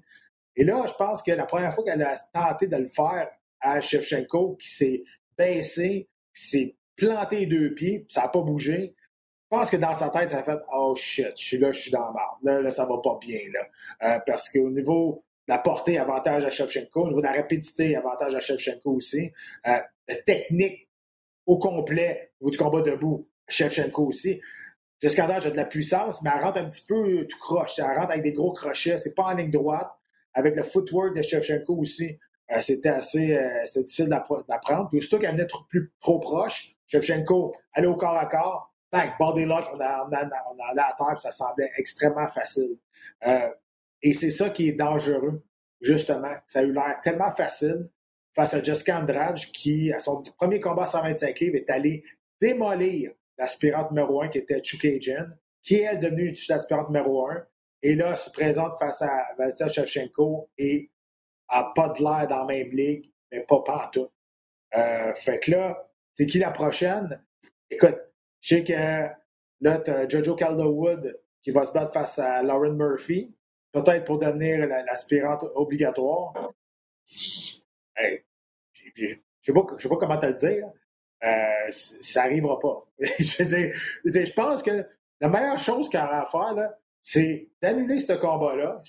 Et là, je pense que la première fois qu'elle a tenté de le faire à Shevchenko, qui s'est baissé, qui s'est planté les deux pieds, ça n'a pas bougé, je pense que dans sa tête, ça a fait Oh shit, je suis là, je suis dans la marde. Là, là, ça va pas bien. Là. Euh, parce qu'au niveau de la portée, avantage à Shevchenko. Au niveau de la rapidité, avantage à Shevchenko aussi. Euh, la technique au complet au niveau du combat debout, Shevchenko aussi. Jessica Andrade a de la puissance, mais elle rentre un petit peu tout croche. Elle rentre avec des gros crochets. C'est pas en ligne droite. Avec le footwork de Shevchenko aussi, euh, c'était assez euh, difficile d'apprendre. Puis aussitôt qu'elle venait trop, plus, trop proche, Shevchenko allait au corps à corps. Bang, body lock, on, allait à terre, puis ça semblait extrêmement facile. Euh, et c'est ça qui est dangereux justement, ça a eu l'air tellement facile face à Jessica Andrade, qui, à son premier combat à 125 livres, est allé démolir l'aspirante numéro 1 qui était Chukajan, qui est elle devenue l'aspirante numéro 1. Et là, se présente face à Valentina Shevchenko et a pas de l'air dans la même ligue, mais pas pas tout. Euh, fait que là, c'est qui la prochaine? Écoute, je sais que là, tu as Jojo Calderwood qui va se battre face à Lauren Murphy, peut-être pour devenir l'aspirante obligatoire. Hey, je ne sais, pas comment te le dire. Euh, ça n'arrivera pas. je veux dire, je pense que la meilleure chose qu'il y aura à faire, c'est d'annuler ce combat-là.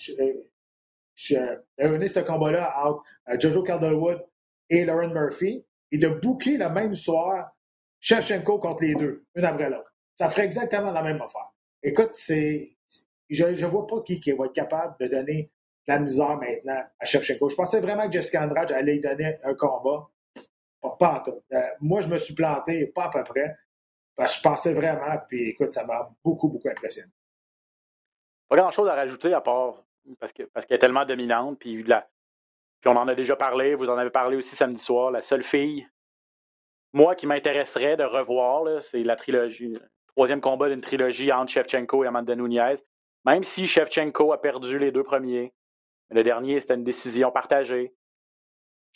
D'annuler ce combat-là entre euh, Jojo Calderwood et Lauren Murphy et de booker le même soir Shevchenko contre les deux, une après l'autre. Ça ferait exactement la même affaire. Écoute, c'est. Je ne vois pas qui, qui va être capable de donner de la misère maintenant à Shevchenko. Je pensais vraiment que Jessica Andrade allait lui donner un combat. Euh, moi, je me suis planté, pas à peu près. Parce que je pensais vraiment, puis écoute, ça m'a beaucoup, beaucoup impressionné. Pas grand-chose à rajouter à part parce qu'elle est tellement dominante, puis, puis on en a déjà parlé, vous en avez parlé aussi samedi soir, la seule fille, moi, qui m'intéresserait de revoir, c'est la trilogie, le troisième combat d'une trilogie entre Shevchenko et Amanda Nunez. Même si Shevchenko a perdu les deux premiers, le dernier, c'était une décision partagée.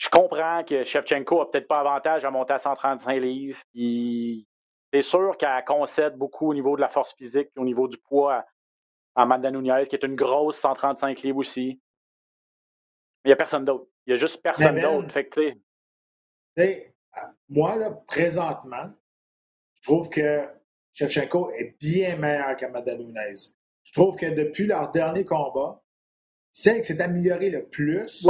Je comprends que Shevchenko a peut-être pas avantage à monter à 135 livres. C'est sûr qu'elle concède beaucoup au niveau de la force physique et au niveau du poids à Amanda Nunez, qui est une grosse 135 livres aussi. Mais il n'y a personne d'autre. Il n'y a juste personne d'autre. Fait que, moi, là, présentement, je trouve que Shevchenko est bien meilleur qu'Amanda Nunez. Je trouve que depuis leur dernier combat, celle qui s'est améliorée le plus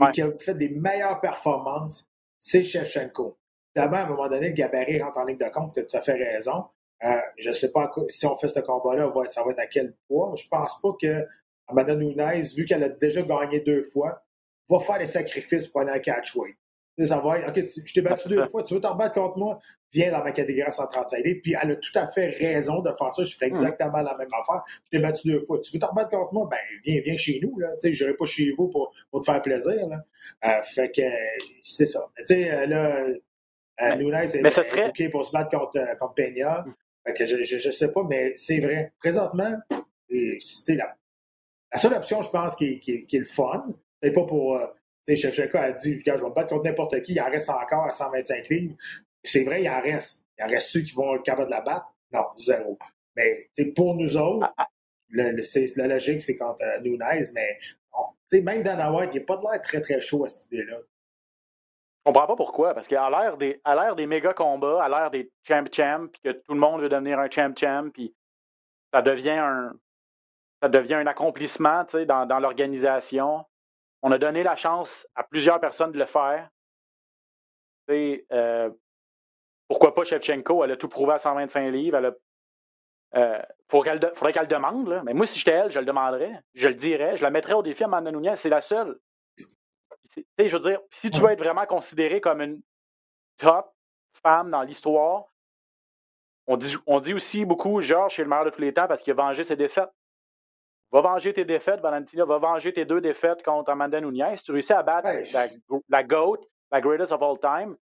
et qui a fait des meilleures performances, c'est Shevchenko. D'abord, à un moment donné, le gabarit rentre en ligne de compte, tu as tout à fait raison. Euh, je ne sais pas si on fait ce combat-là, ça va être à quel poids. Je ne pense pas que Amanda Nunez, vu qu'elle a déjà gagné deux fois, va faire les sacrifices pour aller à catchweight. Ça va OK, je t'ai battu deux fois, tu veux t'en battre contre moi? Viens dans ma catégorie 135 livres. Puis elle a tout à fait raison de faire ça. Je ferais exactement la même affaire. Je t'ai battu deux fois. Tu veux t'en battre contre moi? Ben, viens, viens chez nous. Là. Je n'irai pas chez vous pour, pour, te faire plaisir. Là. Euh, fait que c'est ça. Tu sais, euh, là, euh, Nunez est, mais serait... OK pour se battre contre, euh, contre Peña. Fait que je, je, je, sais pas, mais c'est vrai. Présentement, c'était la, la seule option, je pense, qui, qui, qui est le fun. C'est pas pour Shevchenko a dit, je vais me battre contre n'importe qui, il en reste encore à 125 livres. C'est vrai, il en reste. Il en reste ceux qui vont être capables de la battre? Non, zéro. Mais pour nous autres, ah, ah. le, la logique, c'est contre euh, Nunez, mais même Dana White, il n'est pas de l'air très, très chaud à cette idée-là. Je comprends pas pourquoi, parce qu'à l'ère des, à l'ère des méga combats, à l'ère des champ-champ, puis que tout le monde veut devenir un champ-champ, puis ça devient un, ça devient un accomplissement dans, dans l'organisation. On a donné la chance à plusieurs personnes de le faire. Euh, pourquoi pas Shevchenko? Elle a tout prouvé à 125 livres. Elle euh, faudrait qu'elle le demande. Mais moi, si j'étais elle, je le demanderais. Je le dirais. Je la mettrais au défi à Amanda Nunez. C'est la seule. je veux dire, si tu veux être vraiment considéré comme une top femme dans l'histoire, on dit, on dit aussi beaucoup Georges est le meilleur de tous les temps parce qu'il a vengé ses défaites. Va venger tes défaites, Valentina. Va venger tes deux défaites contre Amanda Nunez. Si tu réussis à battre la, GOAT, la greatest of all time,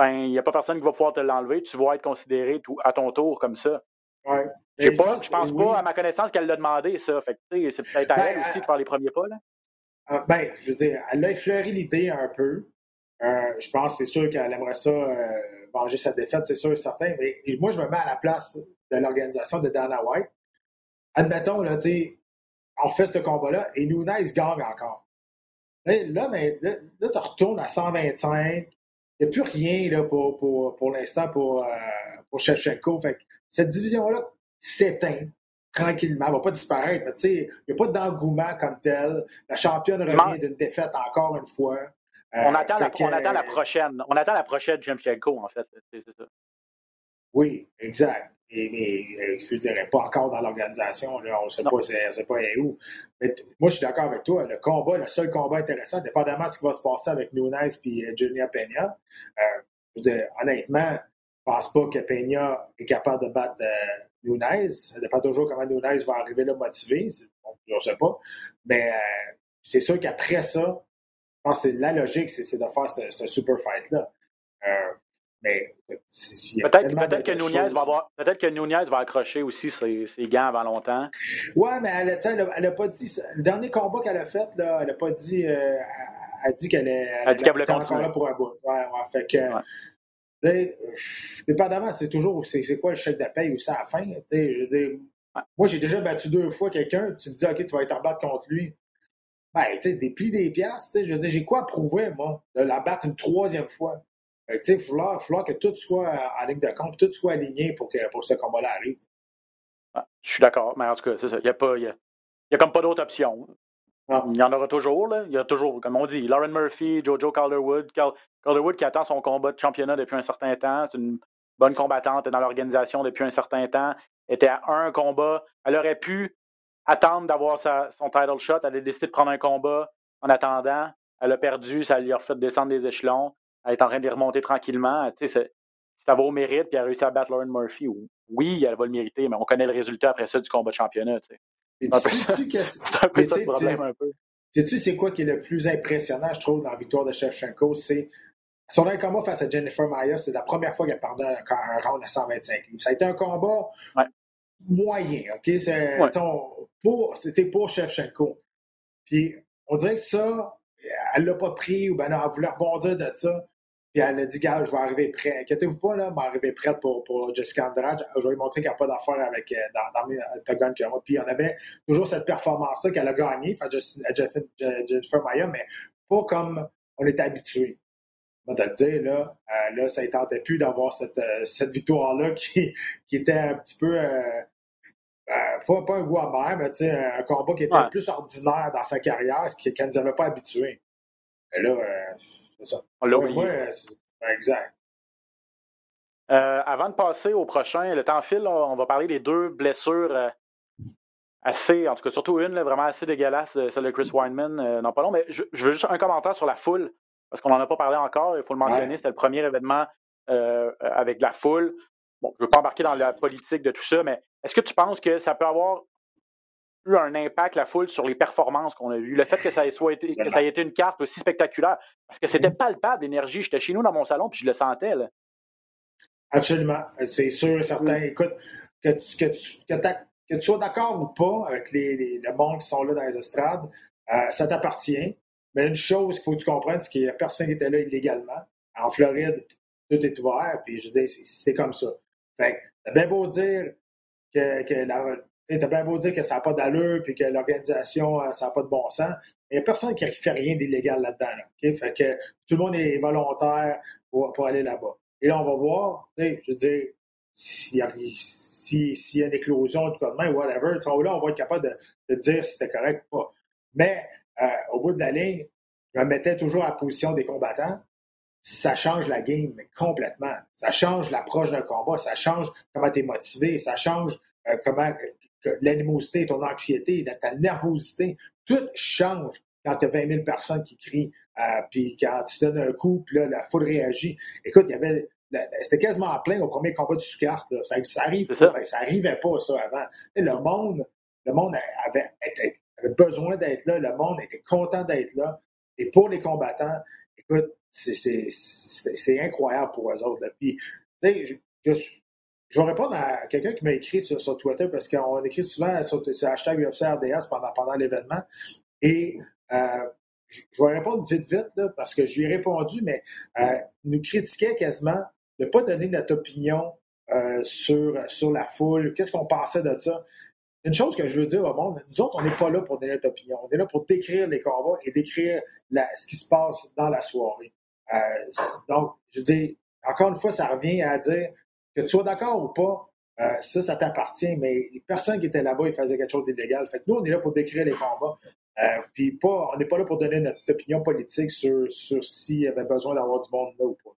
ben, il n'y a pas personne qui va pouvoir te l'enlever. Tu vas être considéré tout, à ton tour comme ça. Ouais. Je pense pas, à ma connaissance, qu'elle l'a demandé, ça. Fait c'est peut-être à ben, elle aussi de faire les premiers pas. Là. Ah, ben, je veux dire, elle a effleuré l'idée un peu. Euh, je pense c'est sûr qu'elle aimerait ça euh, venger sa défaite, c'est sûr et certain. Mais moi, je me mets à la place de l'organisation de Dana White admettons, là, on fait ce combat-là et Nunez gagne encore. Là, mais, là, tu retournes à 125. Il n'y a plus rien là, pour, pour, pour l'instant pour, euh, pour Shevchenko. Fait cette division-là s'éteint tranquillement. Elle ne va pas disparaître. Mais il n'y a pas d'engouement comme tel. La championne revient d'une défaite encore une fois. Euh, on, attend la, on attend la prochaine. On attend la prochaine Shevchenko, en fait. C'est ça. Oui, exact mais euh, je ne dirais pas encore dans l'organisation, on ne sait pas, sait pas où. Mais moi, je suis d'accord avec toi. Le combat, le seul combat intéressant, dépendamment de ce qui va se passer avec Nunez et euh, Junior Peña, euh, honnêtement, je ne pense pas que Peña est capable de battre euh, Nunez. Ça dépend toujours comment Nunez va arriver là motivé. On ne sait pas. Mais c'est sûr qu'après ça, je pense que la logique, c'est de faire ce, super fight-là. Euh, mais peut-être peut que Nunez va avoir peut-être que Nunez va accrocher aussi ses, ses, gants avant longtemps. Ouais, mais elle, elle, a, pas dit le dernier combat qu'elle a fait là, elle a pas dit euh, elle a dit qu'elle est elle, dit qu'elle voulait continuer là pour un bout. Ouais, ouais, fait que ouais. dépendamment, c'est toujours c'est quoi le chèque de paye aussi à la fin. Je veux dire, moi j'ai déjà battu deux fois quelqu'un, tu me dis ok tu vas être en battre contre lui. Ben, tu sais, des plis des piastres, je veux dire, j'ai quoi à prouver, moi, de la battre une troisième fois? Il va falloir, que tout soit en ligne de compte, tout soit aligné pour que pour ce combat-là arrive. Ah, je suis d'accord, mais en tout cas, c'est ça. Il n'y a, pas, il y a, comme pas d'autre option. Il y en aura toujours, là. Il y a toujours, comme on dit, Lauren Murphy, Jojo Calderwood. Calderwood qui attend son combat de championnat depuis un certain temps. C'est une bonne combattante, est dans l'organisation depuis un certain temps. était à un combat. Elle aurait pu attendre d'avoir son title shot. Elle a décidé de prendre un combat en attendant. Elle a perdu, ça lui a fait descendre des échelons elle est en train de les remonter tranquillement. Tu sais, ça va au mérite, puis elle a réussi à battre Lauren Murphy. Oui, elle va le mériter, mais on connaît le résultat après ça du combat de championnat. Tu sais. C'est un peu ça, un peu ça le problème. Un peu. Sais-tu c'est quoi qui est le plus impressionnant, je trouve, dans la victoire de Shevchenko? C'est son dernier combat face à Jennifer Maya, c'est la première fois qu'elle perdait un, un, round à 125 livres. Ça a été un combat moyen, OK? C'est, pour, c'était pour Shevchenko. Puis on dirait que ça, elle l'a pas pris ou ben non, elle voulait rebondir de ça. Puis elle a dit, gars, je vais arriver prêt. Inquiétez-vous pas, là, je vais arriver prête pour, pour Jessica Andrade. Je vais lui montrer qu'elle n'a pas d'affaire avec euh, dans, dans mes Octagon que moi. Puis on avait toujours cette performance-là qu'elle a gagnée à Jennifer Maya, mais pas comme on était habitué. On va te dire, là, euh, là, ça ne tentait plus d'avoir cette, euh, cette victoire-là qui, qui était un petit peu pas, pas, un goût amer, mais un combat qui était plus ordinaire dans sa carrière, ce qu'elle ne nous avait pas habitué. Et là, on l'a oublié. exact. Euh, avant de passer au prochain, le temps file, on va parler des deux blessures euh, assez, en tout cas surtout une, vraiment assez dégueulasse, euh, celle de Chris Weinman, non pas long, mais je, veux juste un commentaire sur la foule, parce qu'on n'en a pas parlé encore, il faut le mentionner, c'était le premier événement avec la foule. Bon, je ne veux pas embarquer dans la politique de tout ça, mais est-ce que tu penses que ça peut avoir eu un impact, la foule, sur les performances qu'on a vues. Le fait que ça, ait soit été, que ça ait été une carte aussi spectaculaire, parce que c'était palpable d'énergie. J'étais chez nous dans mon salon, puis je le sentais. Là. Absolument. C'est sûr et certain. Écoute, que tu, que tu, que tu sois d'accord ou pas avec les, les, le monde qui sont là dans les estrades, euh, ça t'appartient. Mais une chose qu'il faut que tu comprennes, c'est qu'il n'y a personne qui était là illégalement. En Floride, tout est ouvert, puis je veux dire, c'est comme ça. Fait que, bien beau dire que, que la, tu as bien beau dire que ça n'a pas d'allure puis que l'organisation, euh, ça n'a pas de bon sens. Il n'y a personne qui fait rien d'illégal là-dedans. Fait que tout le monde est volontaire pour, aller là-bas. Et là, on va voir, je veux dire, s'il y, a, y a une éclosion, tout comme même, whatever, là, on va être capable de, dire si c'était correct ou pas. Mais euh, au bout de la ligne, je me mettais toujours à la position des combattants. Ça change la game complètement. Ça change l'approche d'un combat, ça change comment tu es motivé, ça change euh, comment l'animosité, ton anxiété, ta nervosité, tout change quand tu as 20 000 personnes qui crient, euh, puis quand tu donnes un coup, puis là, la foule réagit. Écoute, il y avait. C'était quasiment plein au premier combat du Sucart. Ça, ça arrive ça. ça arrivait pas, ça, avant. le monde, le monde avait, avait besoin d'être là, le monde était content d'être là. Et pour les combattants, écoute, c'est incroyable pour eux autres. Puis, je, je, je vais répondre à quelqu'un qui m'a écrit sur, Twitter parce qu'on écrit souvent sur, le hashtag UFCRDS pendant, pendant l'événement. Et euh, je vais répondre vite, vite, là, parce que je lui ai répondu, mais euh, nous critiquait quasiment de ne pas donner notre opinion euh, sur, sur la foule, qu'est-ce qu'on pensait de ça. Une chose que je veux dire au monde, nous autres, on n'est pas là pour donner notre opinion. On est là pour décrire les combats et décrire ce qui se passe dans la soirée. donc, je dis, encore une fois, ça revient à dire que tu sois d'accord ou pas, euh, ça, ça t'appartient, mais les personnes qui étaient là-bas, ils faisaient quelque chose d'illégal. Fait que nous, on est là pour décrire les combats. Euh, puis pas, on n'est pas là pour donner notre opinion politique sur, sur s'il y avait besoin d'avoir du monde là ou pas.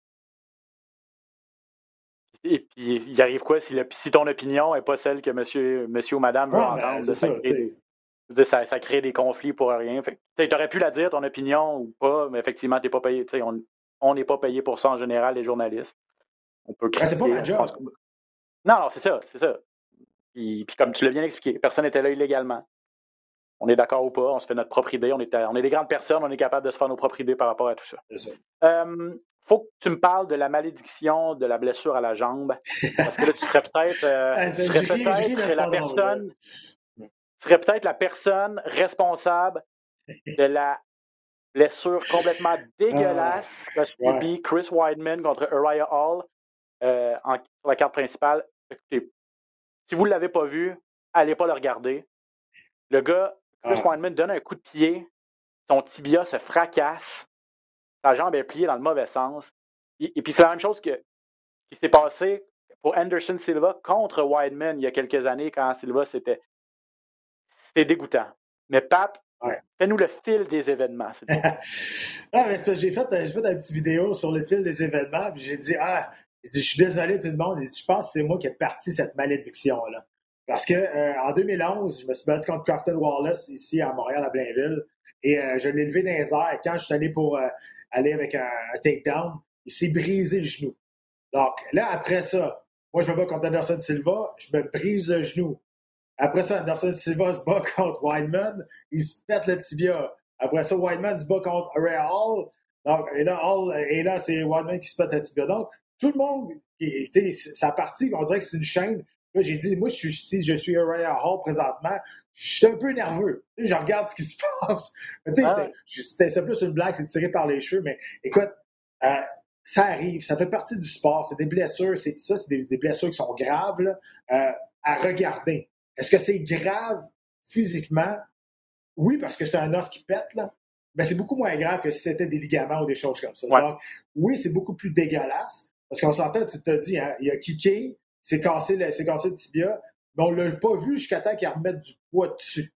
Et puis, il arrive quoi si, si ton opinion n'est pas celle que monsieur, monsieur ou madame veut ah, entendre? ça, crée, ça, ça, crée des conflits pour rien. Tu aurais pu la dire, ton opinion ou pas, mais effectivement, tu n'es pas payé. On n'est pas payé pour ça en général, les journalistes. On peut ah, c'est pas ma job. Non, non, c'est ça, c'est ça. Puis, comme tu l'as bien expliqué, personne n'était là illégalement. on est d'accord ou pas, on se fait notre propre idée. On est, on est des grandes personnes, on est capable de se faire nos propres idées par rapport à tout ça. C'est ça. Euh, faut que tu me parles de la malédiction de la blessure à la jambe. Parce que là, tu serais peut-être euh, Ah, tu serais peut-être c'est la personne. Tu serais peut-être la personne responsable de la blessure complètement dégueulasse qu'a subi Chris Weidman contre Uriah Hall euh, en- sur la carte principale. Écoutez, si vous ne l'avez pas vu, allez pas le regarder. Le gars, Chris Ah. Donne un coup de pied, son tibia se fracasse, sa jambe est pliée dans le mauvais sens. Et, et puis c'est la même chose que, qui s'est passé pour Anderson Silva contre Weidman il y a quelques années quand Silva c'était c'était dégoûtant. Mais Pat, Ouais. fais-nous le fil des événements. Ah, j'ai fait, j'ai fait une petite vidéo sur le fil des événements, puis j'ai dit, ah, j'ai dit, je suis désolé tout le monde, J'ai dit, je pense que c'est moi qui ai parti cette malédiction-là. Parce que euh, en 2011, je me suis battu contre Crafton Wallace ici à Montréal, à Blainville, et euh, je l'ai levé dans les airs. Quand je suis allé pour euh, aller avec un, takedown, il s'est brisé le genou. Donc là, après ça, moi, je me bats contre Anderson Silva, je me brise le genou. Après ça, Anderson Silva se bat contre Weidman, il se pète le tibia. Après ça, Whiteman se bat contre Ray Hall. Donc, et là, et là, c'est Whiteman qui se pète le tibia. Donc, tout le monde, qui- sa partie, on dirait que c'est une chaîne. Là, j'ai dit, moi, je suis, si je suis Uriah Hall présentement, je suis un peu nerveux. Je regarde ce qui se passe. Ah c'était- plus une blague, c'est tiré par les cheveux. Mais écoute, euh, ça arrive, ça fait partie du sport. C'est des blessures. C'est, ça, c'est des, des blessures qui sont graves là, euh, à regarder. Est-ce que c'est grave physiquement? Oui, parce que c'est un os qui pète, là. Mais c'est beaucoup moins grave que si c'était des ligaments ou des choses comme ça. Ouais. Donc, oui, c'est beaucoup plus dégueulasse. Parce qu'on s'entend, tu te dis, hein, il a kické, c'est cassé, le- cassé le tibia, mais on l'a pas vu jusqu'à temps qu'il remette du poids dessus.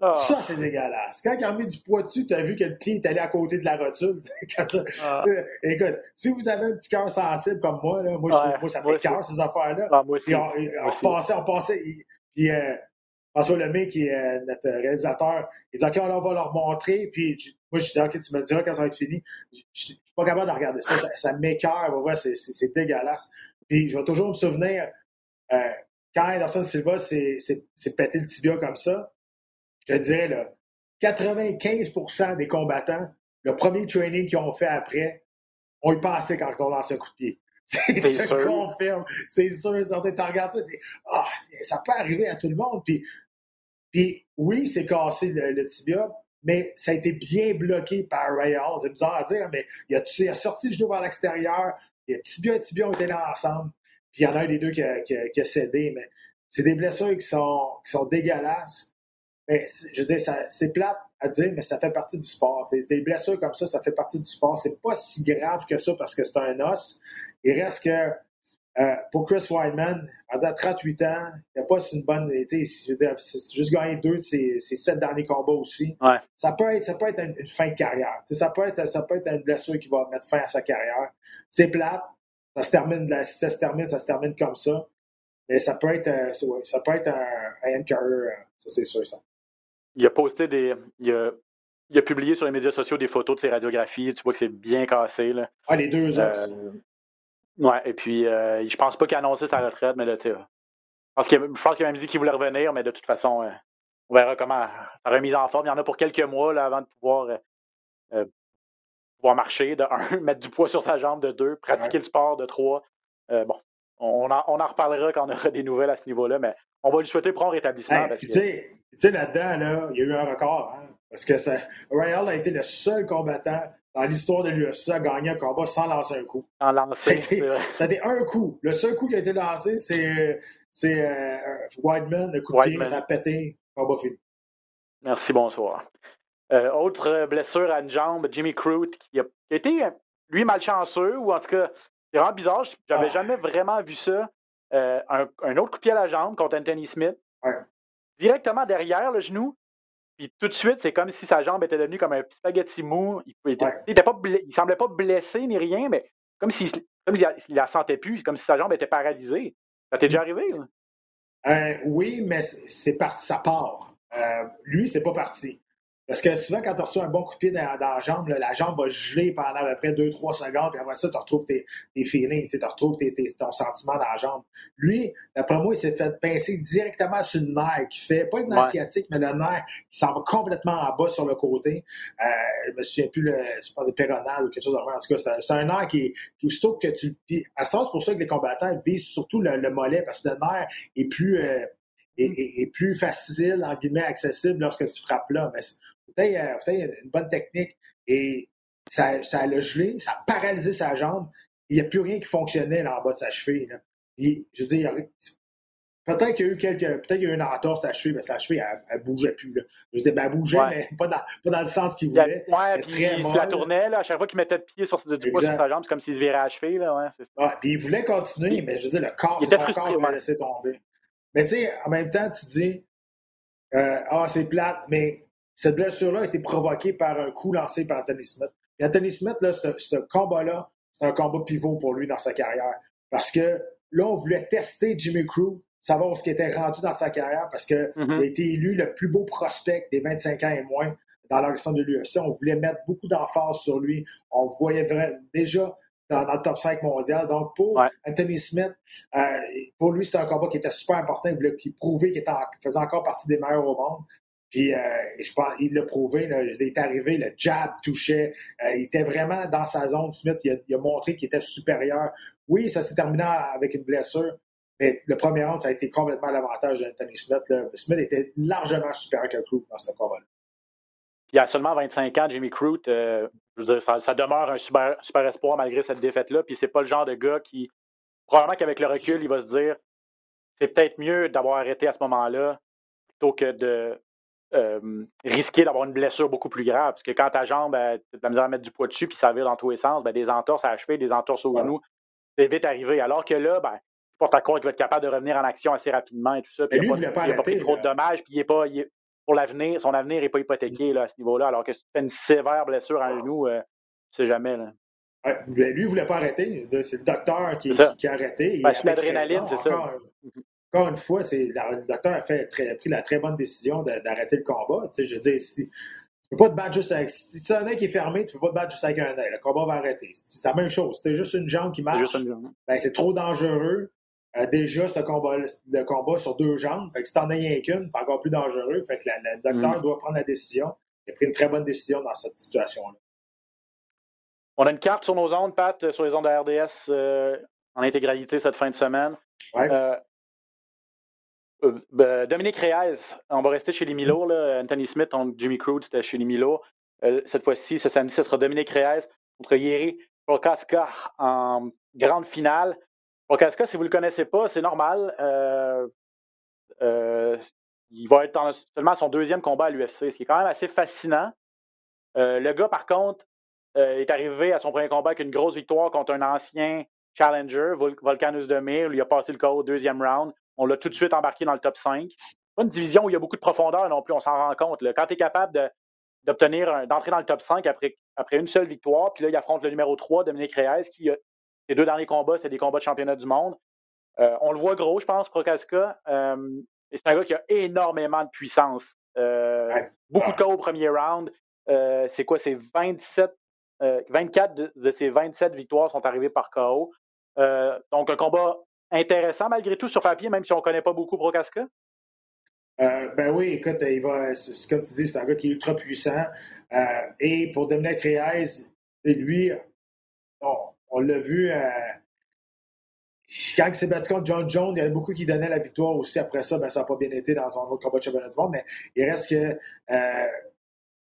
Ah, Ça, c'est dégueulasse. Quand il a remis du poids dessus, tu as vu que le pied est allé à côté de la rotule. Ah, Euh, Écoute, si vous avez un petit cœur sensible comme moi, là, moi, je Ouais, trouve, moi ça fait cœur, ces affaires-là. ah, moi aussi. Puis on, on passait, on passait. Puis euh, François Lemay, qui est euh, notre réalisateur, il dit OK, on va leur montrer. Puis moi, je dis OK, tu me diras quand ça va être fini. Je je suis pas capable de regarder ça. Ça, ça m'écœure. voir, c'est- dégueulasse. Puis je vais toujours me souvenir, euh, quand Anderson Silva s'est pété le tibia comme ça, je te dirais, là, 95% des combattants, le premier training qu'ils ont fait après, ont eu passé quand on lance un coup de pied. Je te sûr. confirme. C'est sûr, certain. Tu regardes ça, tu dis, ah, ça peut arriver à tout le monde. Puis, puis oui, c'est cassé le, le tibia, mais ça a été bien bloqué par Ray Hall. C'est bizarre à dire, mais il a, sorti le genou vers l'extérieur. A tibia et tibia ont été là ensemble. Puis il y en a un des deux qui a, cédé. Mais c'est des blessures qui sont, dégueulasses. Mais je veux dire, c'est plate à dire, mais ça fait partie du sport. Des blessures comme ça, ça fait partie du sport. C'est pas si grave que ça parce que c'est un os. Il reste que euh, pour Chris Weidman, rendu à 38 ans, il n'a pas une bonne. tu sais, Je veux dire, c'est juste gagné deux de ses, ses sept derniers combats aussi. Ouais. Ça peut être, ça peut être une, une fin de carrière. Tu sais, Ça peut, être, ça peut être une blessure qui va mettre fin à sa carrière. C'est plate. Ça se termine, la- ça se termine, ça se termine comme ça. Mais ça peut être, euh, ouais, ça peut être un, un end carrier, euh, ça c'est sûr. Ça. Il a posté des. Il a, il a publié sur les médias sociaux des photos de ses radiographies. Tu vois que c'est bien cassé. Là. Ah, les deux os. Euh, ouais, et puis euh, je pense pas qu'il a annoncé sa retraite, mais là, tu sais. Je pense qu'il a- a même dit qu'il voulait revenir, mais de toute façon, euh, on verra comment sa remise en forme. Il y en a pour quelques mois là, avant de pouvoir, euh, pouvoir marcher, de un, mettre du poids sur sa jambe, de deux, pratiquer le sport, de trois. Bon, on en, on en reparlera quand on aura des nouvelles à ce niveau-là, mais on va lui souhaiter prompt rétablissement. Que, tu sais, tu sais, là-dedans, là, il y a eu un record. Hein, parce que ça, Royal a été le seul combattant dans l'histoire de l'UFC à gagner un combat sans lancer un coup. en lancer, C'était- a un coup. Le seul coup qui a été lancé, c'est c'est euh, Whiteman, le coup de pied, ça a pété, combat fini. Merci, bonsoir. Euh, autre euh, blessure à une jambe, Jimmy Crute, qui a, a été, euh, lui, malchanceux, ou en tout cas, c'est vraiment bizarre. J'avais Ah. jamais vraiment vu ça. Euh, un, un autre coup de pied à la jambe contre Anthony Smith. Ouais. Directement derrière le genou. Puis tout de suite, c'est comme si sa jambe était devenue comme un petit spaghetti mou. Il, était- Ouais. il était pas bla- il semblait pas blessé ni rien, mais comme s'il comme il, la- il la sentait plus, comme si sa jambe était paralysée. Ça t'est déjà arrivé? là? Euh, oui, mais c'est c'est parti, ça part. Euh, lui, c'est pas parti. Parce que souvent, quand tu reçois un bon coup de pied dans, la jambe, la jambe va geler pendant à peu près 2-3 secondes, puis après ça, tu retrouves tes, tes feelings, tu retrouves tes, ton sentiment dans la jambe. Lui, d'après moi, il s'est fait pincer directement sur le nerf qui fait, pas une asiatique, mais le nerf qui s'en va complètement en bas sur le côté. Euh, je me souviens plus, le, je pense, péronal ou quelque chose de En tout cas, c'est un, nerf qui, qui aussitôt que tu. Puis, à ce c'est pour ça que les combattants visent surtout le, mollet, parce que le nerf est plus. Euh, est, plus facile, en guillemets, accessible lorsque tu frappes là. Mais peut-être euh, une bonne technique. Et ça, ça l'a gelé, ça a paralysé sa jambe. Il n'y a plus rien qui fonctionnait là, en bas de sa cheville. Là. je veux dire, peut-être qu'il y a eu quelques. Peut-être qu'il y a eu une entorse à la cheville, mais sa cheville, elle, ne bougeait plus. Là. Je dire, ben, elle bougeait, mais pas dans, pas dans, le sens qu'il voulait. Ouais, puis il se la tournait, là, à chaque fois qu'il mettait le pied sur, du poids sur sa jambe, c'est comme s'il se virait à la cheville. Là, ouais, c'est ouais, puis il voulait continuer, mais je veux dire, le corps, c'est son corps l'a laissé tomber. Mais tu sais, en même temps, tu dis, euh, ah, c'est plate, mais cette blessure-là a été provoquée par un coup lancé par Anthony Smith. Et Anthony Smith, là, ce, combat-là, c'est un combat pivot pour lui dans sa carrière. Parce que là, on voulait tester Jimmy Crew, savoir ce qui était rendu dans sa carrière, parce qu'il mm-hmm. a été élu le plus beau prospect des 25 ans et moins dans l'organisation de l'UFC. On voulait mettre beaucoup d'emphase sur lui. On voyait déjà dans, le top 5 mondial. Donc, pour Anthony Smith, euh, pour lui, c'était un combat qui était super important. Il voulait prouver qu'il faisait encore partie des meilleurs au monde. Puis, euh, je pense, il l'a prouvé. il est arrivé, le jab touchait. Euh, il était vraiment dans sa zone. Smith, il a, montré qu'il était supérieur. Oui, ça s'est terminé avec une blessure, mais le premier round, ça a été complètement l'avantage d'Anthony Smith. Smith était largement supérieur que Crew dans ce combat-là. Il y a seulement 25 ans, Jimmy Crute, je veux dire, ça, demeure un super, super espoir malgré cette défaite-là. Puis c'est pas le genre de gars qui, probablement qu'avec le recul, il va se dire c'est peut-être mieux d'avoir arrêté à ce moment-là plutôt que de euh, risquer d'avoir une blessure beaucoup plus grave. Parce que quand ta jambe, ben, tu as de la misère à mettre du poids dessus, puis ça vire dans tous les sens, ben, des entorses à la cheville, des entorses au genou, c'est vite arrivé. Alors que là, ben, je porte à croire qu'il va être capable de revenir en action assez rapidement et tout ça. Puis il n'a pas, pas, pris trop de dommages, puis il est pas, pour l'avenir, son avenir n'est pas hypothéqué là, à ce niveau-là. Alors que si tu fais une sévère blessure à un genou, euh, tu sais jamais. Là. lui, il ne voulait pas arrêter. C'est le docteur qui, qui, a arrêté. Ben, c'est l'adrénaline, c'est ça. Encore une fois, le docteur a, fait, pris la très bonne décision d'arrêter le combat. je veux dire, si, tu ne peux pas te battre juste avec. Si tu as un œil qui est fermé, tu ne peux pas te battre juste avec un œil. Le combat va arrêter. C'est la même chose. Si juste une jambe qui marche, ben, c'est trop dangereux. Euh, déjà, ce combat, le combat sur deux jambes. Fait que si t'en as rien qu'une, c'est encore plus dangereux. Fait que le docteur mm. doit prendre la décision. Il a pris une très bonne décision dans cette situation-là. On a une carte sur nos ondes, Pat, sur les ondes de RDS euh, en intégralité cette fin de semaine. Ouais. Euh, euh, ben, Dominique Reyes, on va rester chez les Milo. Anthony Smith Jimmy Crude, c'était chez les Milo. Euh, cette fois-ci, ce samedi, ce sera Dominique Reyes contre Yeri Prokaska en grande finale. Prokaska, si vous ne le connaissez pas, c'est normal. Euh, il va être seulement son deuxième combat à l'UFC, ce qui est quand même assez fascinant. le gars, par contre, est arrivé à son premier combat avec une grosse victoire contre un ancien challenger, Volcanus Demir. Il a passé le corps au deuxième round. On l'a tout de suite embarqué dans le top 5. Pas une division où il y a beaucoup de profondeur non plus, on s'en rend compte. Quand tu es capable d'obtenir, d'entrer dans le top 5 après, après une seule victoire, puis là, il affronte le numéro 3, Dominique Reyes, qui, a, ses deux derniers combats, c'était des combats de championnat du monde. Euh, on le voit gros, je pense, Prokaska. Euh, et c'est un gars qui a énormément de puissance. Euh, beaucoup de cas au premier round. c'est quoi? C'est 27, 24 de, de, ses 27 victoires sont arrivées par KO. donc, un combat intéressant malgré tout sur papier, même si on ne connaît pas beaucoup Prokaska? Euh, ben oui, écoute, il va, comme tu dis, c'est un gars qui est ultra puissant. Euh, et pour Dominique Reyes, lui, on, l'a vu, euh, quand il s'est battu contre John Jones, il y en a beaucoup qui donnaient la victoire aussi. Après ça, ben, ça n'a pas bien été dans un autre combat de championnat du monde, mais il reste que.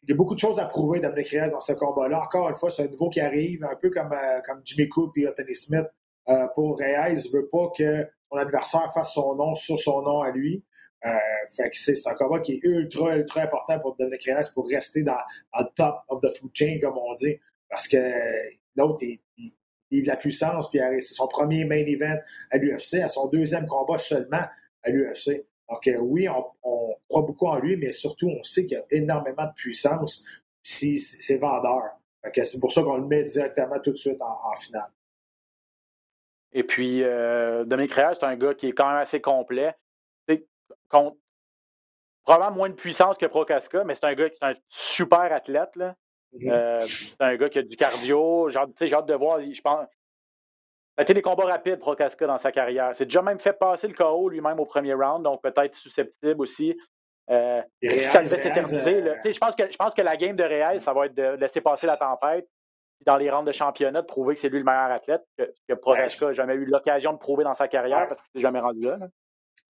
il y a beaucoup de choses à prouver, Dominique Reyes, dans ce combat-là. Encore une fois, c'est un nouveau qui arrive, un peu comme, comme Jimmy Coop et Anthony Smith. Euh, pour Reyes, il veut pas que son adversaire fasse son nom sur son nom à lui. Euh, fait que c'est un combat qui est ultra, ultra important pour Dominic Reyes pour rester dans, le top of the food chain, comme on dit. Parce que l'autre, il, il, a de la puissance, puis c'est son premier main event à l'UFC, à son deuxième combat seulement à l'UFC. Donc euh, oui, on, croit beaucoup en lui, mais surtout, on sait qu'il a énormément de puissance, puis c'est vendeur. C'est pour ça qu'on le met directement tout de suite en finale. Et puis, euh, Dominique Reyes, c'est un gars qui est quand même assez complet. Contre probablement moins de puissance que Prokaska, mais c'est un gars qui est un super athlète. Là. Mhm. Euh, c'est un gars qui a du cardio. J'ai hâte, de voir. Je pense. Ça a été des combats rapides, Prokaska, dans sa carrière. C'est déjà même fait passer le KO lui-même au premier round, donc peut-être susceptible aussi. Euh, si ça devait s'éterniser, je pense que je pense que la game de Reyes, ça va être de laisser passer la tempête. Dans les rounds de championnat, de prouver que c'est lui le meilleur athlète, que, que n'a jamais eu l'occasion de prouver dans sa carrière Ouais. parce qu'il s'est jamais rendu là. là.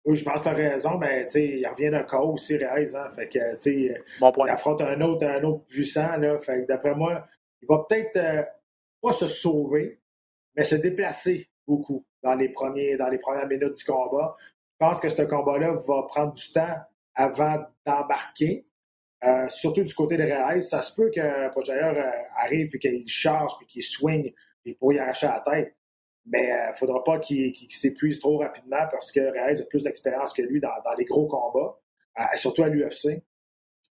Oui, je pense que tu as raison, mais tu sais, il revient d'un KO aussi, Reyes. Hein, fait que, tu sais, Bon il affronte un autre, un autre puissant. Là, fait que d'après moi, il va peut-être euh, pas se sauver, mais se déplacer beaucoup dans les, premiers, dans les premières minutes du combat. Je pense que ce combat-là va prendre du temps avant d'embarquer. Euh, surtout du côté de Reyes. Ça se peut que Poirier euh, arrive et qu'il charge puis qu'il swing et pour y arracher la tête. Mais il ne faudra pas qu'il s'épuise trop rapidement parce que Reyes a plus d'expérience que lui dans, dans les gros combats, euh, surtout à l'UFC.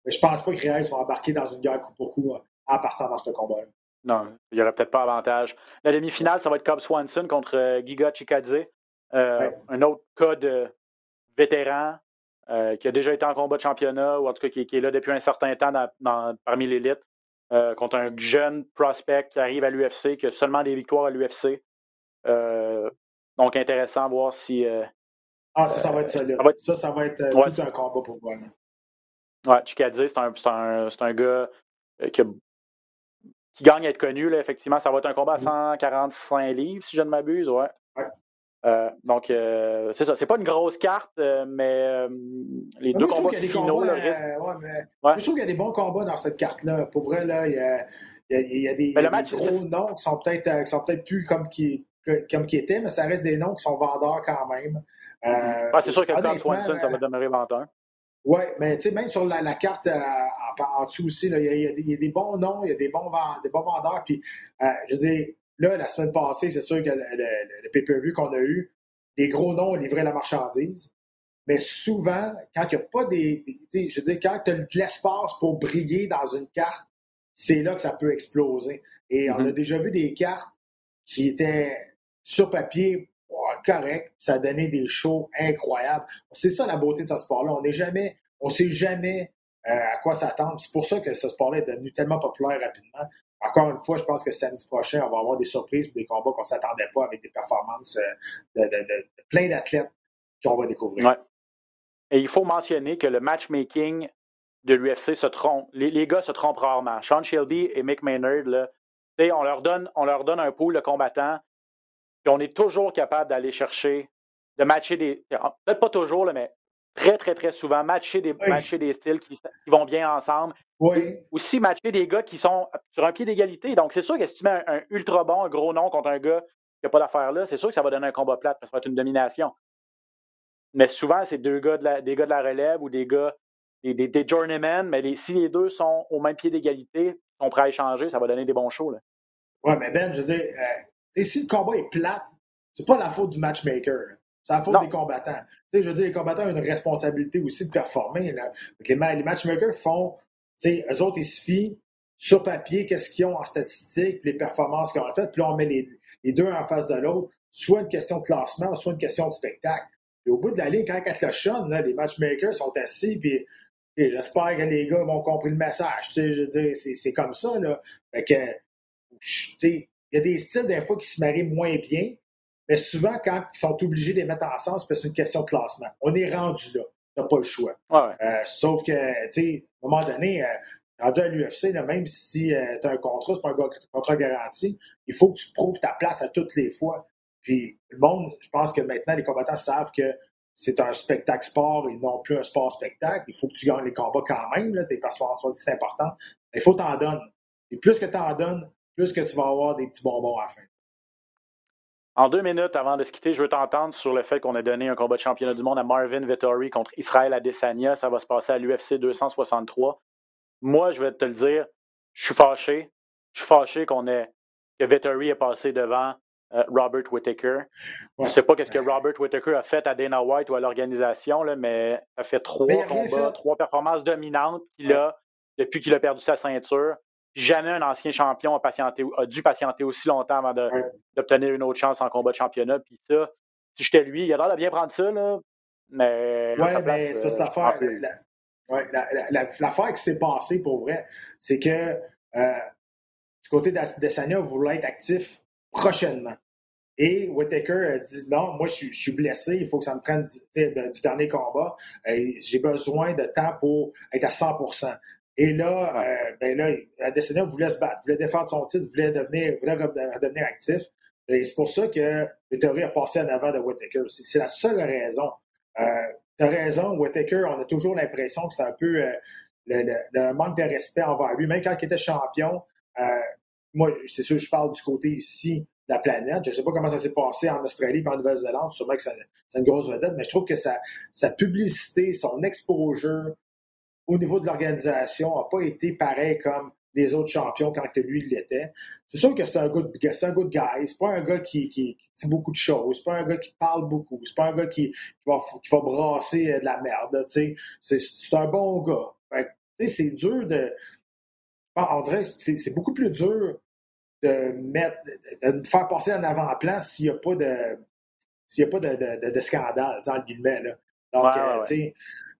Mais je pense pas que Reyes va embarquer dans une guerre coup pour coup euh, en partant dans ce combat-là. Non, il n'y aurait peut-être pas avantage. La demi-finale, ça va être Cobb Swanson contre euh, Giga Chikadze. Euh, Ouais. Un autre cas de vétéran euh, qui a déjà été en combat de championnat ou en tout cas qui, qui est là depuis un certain temps dans- dans- parmi l'élite euh, contre un jeune prospect qui arrive à l'UFC, qui a seulement des victoires à l'UFC. Euh, donc intéressant à voir si. Ah, ça, ça va être solide. ça va être- Ça, ça va être Ouais. tout un combat pour moi. Ouais, Chikadze, c'est un, c'est un, c'est un gars qui, a- qui gagne à être connu. Là, effectivement, ça va être un combat à 145 livres, si je ne m'abuse. Ouais. Euh, donc, euh, c'est ça. C'est pas une grosse carte, euh, mais les Mais deux combats finaux, combats, le risque. ouais, mais Ouais. moi, je trouve qu'il y a des bons combats dans cette carte-là. Pour vrai, là, il y a, il y des, Mais le match, gros noms qui sont peut-être sont peut-être plus comme qui, comme qui étaient, mais ça reste des noms qui sont vendeurs quand même. Ouais, c'est sûr que honnêtement, Swanson, ça va demeurer vendeur. Oui, mais tu sais, même sur la, la carte euh, en, en dessous aussi, il y, a- y des- il y a des bons noms, il y a des bons, vend- des bons vendeurs. Puis, euh, je veux dire, là, la semaine passée, c'est sûr que le, le- le pay-per-view qu'on a eu, les gros noms ont livré la marchandise. Mais souvent, quand il n'y a pas des. je veux dire, quand tu as de l'espace pour briller dans une carte, c'est là que ça peut exploser. Et on a déjà vu des cartes qui étaient sur papier ouais, correct, ça donnait des shows incroyables. C'est ça la beauté de ce sport-là. On n'est jamais, on sait jamais euh, à quoi s'attendre. C'est pour ça que ce sport-là est devenu tellement populaire rapidement. Encore une fois, je pense que samedi prochain, on va avoir des surprises, des combats qu'on ne s'attendait pas avec des performances euh, de, plein d'athlètes qu'on va découvrir. Et il faut mentionner que le matchmaking de l'UFC se trompe. Les, gars se trompent rarement. Sean Shelby et Mick Maynard, là, on, leur donne, on leur donne un pool de combattants, puis on est toujours capable d'aller chercher, de matcher des. Peut-être pas toujours, mais très, très, très souvent, matcher des, Oui. matcher des styles qui, qui vont bien ensemble. Oui, Aussi, matcher des gars qui sont sur un pied d'égalité. Donc, c'est sûr que si tu mets un, un ultra bon, un gros nom contre un gars qui n'a pas d'affaires là, c'est sûr que ça va donner un combat plate parce que ça va être une domination. Mais souvent, c'est deux gars de la, des gars de la relève ou des gars, des, des, des journeymen, mais les- si les deux sont au même pied d'égalité, sont prêts à échanger, ça va donner des bons shows. Là. ouais, mais Ben, je veux dire, euh, si le combat est plate, c'est pas la faute du matchmaker. là. C'est la faute Non. des combattants. Tu sais, je veux dire, les combattants ont une responsabilité aussi de performer. Là. Les, ma- les matchmakers font, tu sais, eux autres, ils se fient sur papier, qu'est-ce qu'ils ont en statistiques, puis les performances qu'ils ont faites, puis là, on met les, les deux en face de l'autre, soit une question de classement, soit une question de spectacle. Et au bout de la ligne, quand elle cochonne, là, les matchmakers sont assis, puis j'espère que les gars vont compris le message. C'est, comme ça. Là. Il y a des styles, des fois, qui se marient moins bien, mais souvent, quand ils sont obligés de les mettre ensemble, c'est parce que c'est une question de classement. On est rendu là. T'as pas le choix. Ouais. Euh, sauf que, tu sais, à un moment donné, euh, rendu à l'UFC, même si tu as un contrat, c'est pas un contrat garanti, il faut que tu prouves ta place à toutes les fois. Puis le monde, je pense que maintenant, les combattants savent que c'est un spectacle sport et non plus un sport spectacle. Il faut que tu gagnes les combats quand même. Là, tes performances, c'est important. Mais il faut t'en donner. Et plus que tu en donnes, plus que tu vas avoir des petits bonbons à la fin. En deux minutes avant de se quitter, je veux t'entendre sur le fait qu'on a donné un combat de championnat du monde à Marvin Vettori contre Israël Adesanya. Ça va se passer à l'UFC 263. Moi, je vais te le dire, je suis fâché. Je suis fâché qu'on ait que Vettori est passé devant euh, Robert Whittaker. Je ne sais pas qu'est-ce que Robert Whittaker a fait à Dana White ou à l'organisation, mais ça fait trois il a rien combats, fait. trois performances dominantes qu'il a depuis qu'il a perdu sa ceinture. Jamais un ancien champion a, patienté, a dû patienter aussi longtemps avant Ouais. d'obtenir une autre chance en combat de championnat. Puis ça, si j'étais lui, il a l'air de bien prendre ça, là, mais place, mais c'est pas cette euh, affaire. l'affaire qui s'est passée pour vrai, c'est que euh, du côté vous voulez être actif prochainement. Et Whitaker a dit non, moi je, suis blessé, il faut que ça me prenne du, dernier combat. J'ai besoin de temps pour être à 100 Et là, euh, ben là, Adesanya voulait se battre, voulait défendre son titre, voulait devenir, voulait redevenir actif. Et c'est pour ça que Victory a passé en avant de Whitaker. C'est la seule raison. Euh, raison, Whitaker, on a toujours l'impression que c'est un peu euh, le, manque de respect envers lui. Même quand il était champion, euh, moi, c'est sûr, je parle du côté ici de la planète. Je ne sais pas comment ça s'est passé en Australie et en Nouvelle-Zélande. Sûrement que c'est une grosse vedette, mais je trouve que sa, sa publicité, son exposure au niveau de l'organisation n'a pas été pareil comme les autres champions quand lui l'était. C'est sûr que c'est un good, c'est un good guy. C'est pas un gars qui, qui, dit beaucoup de choses. C'est pas un gars qui parle beaucoup. C'est pas un gars qui, va, qui va brasser euh, de la merde. C'est, c'est un bon gars. c'est dur de. On dirait c'est beaucoup plus dur de mettre de faire passer en avant-plan s'il n'y a pas de s'il n'y a pas de, de, de, scandale, entre guillemets. Là. Donc, euh, tu sais,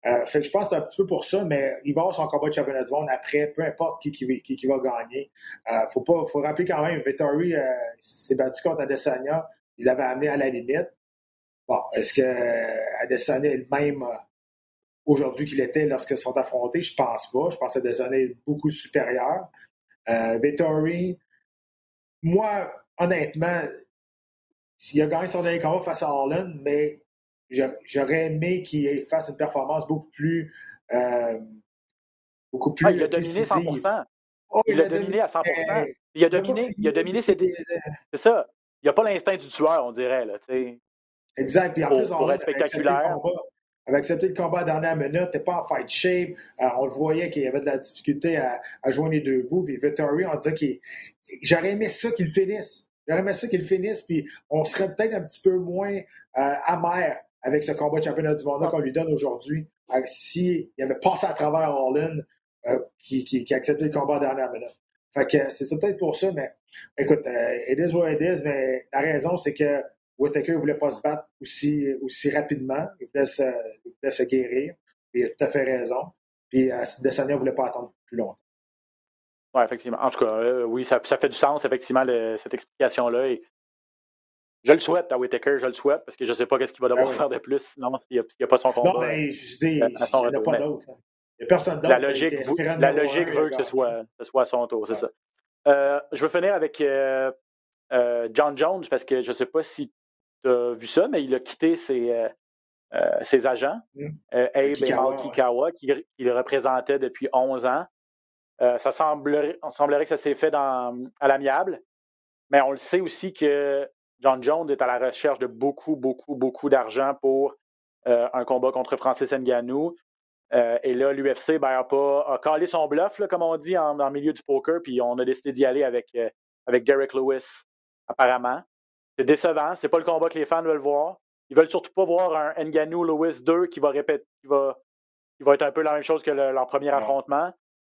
euh, fait que je pense que c'est un petit peu pour ça, mais il va avoir son combat de championnat du monde après, peu importe qui, qui, va gagner. Euh, faut pas, faut rappeler quand même, Vettori euh, s'est battu contre Adesanya, il l'avait amené à la limite. Bon, est-ce que Adesanya est le même aujourd'hui qu'il était lorsqu'ils sont affrontés? Je pense pas. Je pense que Adesanya est beaucoup supérieur. Vettori, moi, honnêtement, s'il a gagné son dernier combat face à Holland, mais J'aurais aimé qu'il fasse une performance beaucoup plus. Euh, beaucoup plus. Ah, il a dominé 100% il, a dominé, à 100 Il a dominé, il a dominé C'est ça. Il n'y a pas l'instinct du tueur, on dirait. Là, exact. Puis en plus, on être spectaculaire. avait accepté le combat à la dernière minute, n'était pas en fight shape. Euh, on le voyait qu'il y avait de la difficulté à, à joindre les deux bouts. Puis Vittori, on disait qu'il. J'aurais aimé ça qu'il finisse. J'aurais aimé ça qu'il finisse, puis on serait peut-être un petit peu moins euh, amer avec ce combat de championnat du monde qu'on lui donne aujourd'hui, s'il avait passé à travers Orlin, euh, qui, qui, a accepté le combat à la dernière minute. Fait que c'est peut-être pour ça, mais écoute, euh, it is what it is, mais la raison, c'est que Whitaker ne voulait pas se battre aussi, aussi rapidement. Il voulait, se, il voulait se guérir. Il a tout à fait raison. Puis euh, Desania ne voulait pas attendre plus longtemps. Oui, effectivement. En tout cas, euh, oui, ça, ça, fait du sens, effectivement, le, cette explication-là. Et je le souhaite à Whitaker, je le souhaite, parce que je ne sais pas ce qu'il va devoir ah faire de plus, sinon s'il n'y a, pas son combat. Non, mais je dis, il n'y a pas d'autre. Il n'y a personne d'autre. La logique, la logique veut que ce soit, ce soit à son tour, c'est ça. Euh, je veux finir avec euh, euh, John Jones, parce que je ne sais pas si tu as vu ça, mais il a quitté ses, ses agents, mm. Abe et Malky Kawa, qui, le représentait depuis 11 ans. ça semblerait, on semblerait que ça s'est fait dans, à l'amiable, mais on le sait aussi que John Jones est à la recherche de beaucoup, beaucoup, beaucoup d'argent pour euh, un combat contre Francis Ngannou. Euh, et là, l'UFC ben, a, pas, a calé son bluff, comme on dit, en, milieu du poker, puis on a décidé d'y aller avec, euh, avec Derek Lewis, apparemment. C'est décevant, c'est pas le combat que les fans veulent voir. Ils veulent surtout pas voir un Ngannou Lewis 2 qui va répéter, qui va, qui va être un peu la même chose que leur premier affrontement.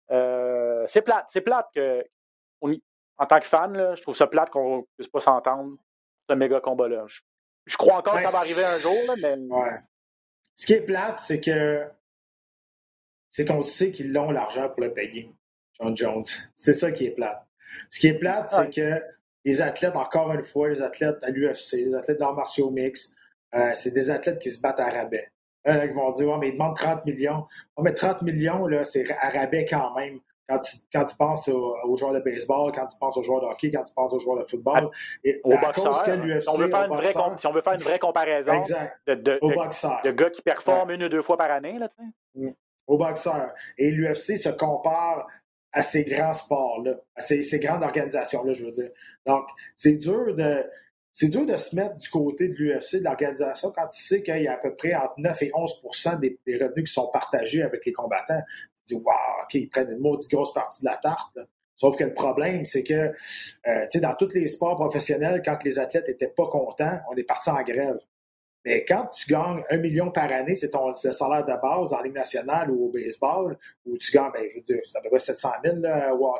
c'est plate, c'est plate que, en tant que fan, je trouve ça plate qu'on ne puisse pas s'entendre ce méga combat-là. Je, crois encore que ça va arriver un jour, mais. Ce qui est plate, c'est que c'est qu'on sait qu'ils ont l'argent pour le payer, John Jones. C'est ça qui est plate. Ce qui est plate, c'est que les athlètes, encore une fois, les athlètes à l'UFC, les athlètes d'arts martiaux mix, euh, c'est des athlètes qui se battent à rabais. Là, ils vont dire, ouais, mais ils demandent 30 millions. mais 30 millions, là, c'est à rabais quand même quand tu, quand tu penses aux, joueurs de baseball, quand tu penses aux joueurs de hockey, quand tu penses aux joueurs de football. Et au boxeur, si, on veut faire une vraie, si on veut faire une vraie comparaison de, de, de, gars qui performent une ou deux fois par année. Là, mm. Au boxeur. Et l'UFC se compare à ces grands sports-là, à ces, ces grandes organisations-là, je veux dire. Donc, c'est dur de. C'est dur de se mettre du côté de l'UFC, de l'organisation, quand tu sais qu'il y a à peu près entre 9 et 11 des, des, revenus qui sont partagés avec les combattants dis, OK, ils prennent une maudite grosse partie de la tarte. Sauf que le problème, c'est que, euh, dans tous les sports professionnels, quand les athlètes n'étaient pas contents, on est parti en grève. Mais quand tu gagnes un million par année, c'est ton salaire de base dans la nationale ou au baseball, où tu gagnes, ben, je veux dire, ça devrait 700 000 là, au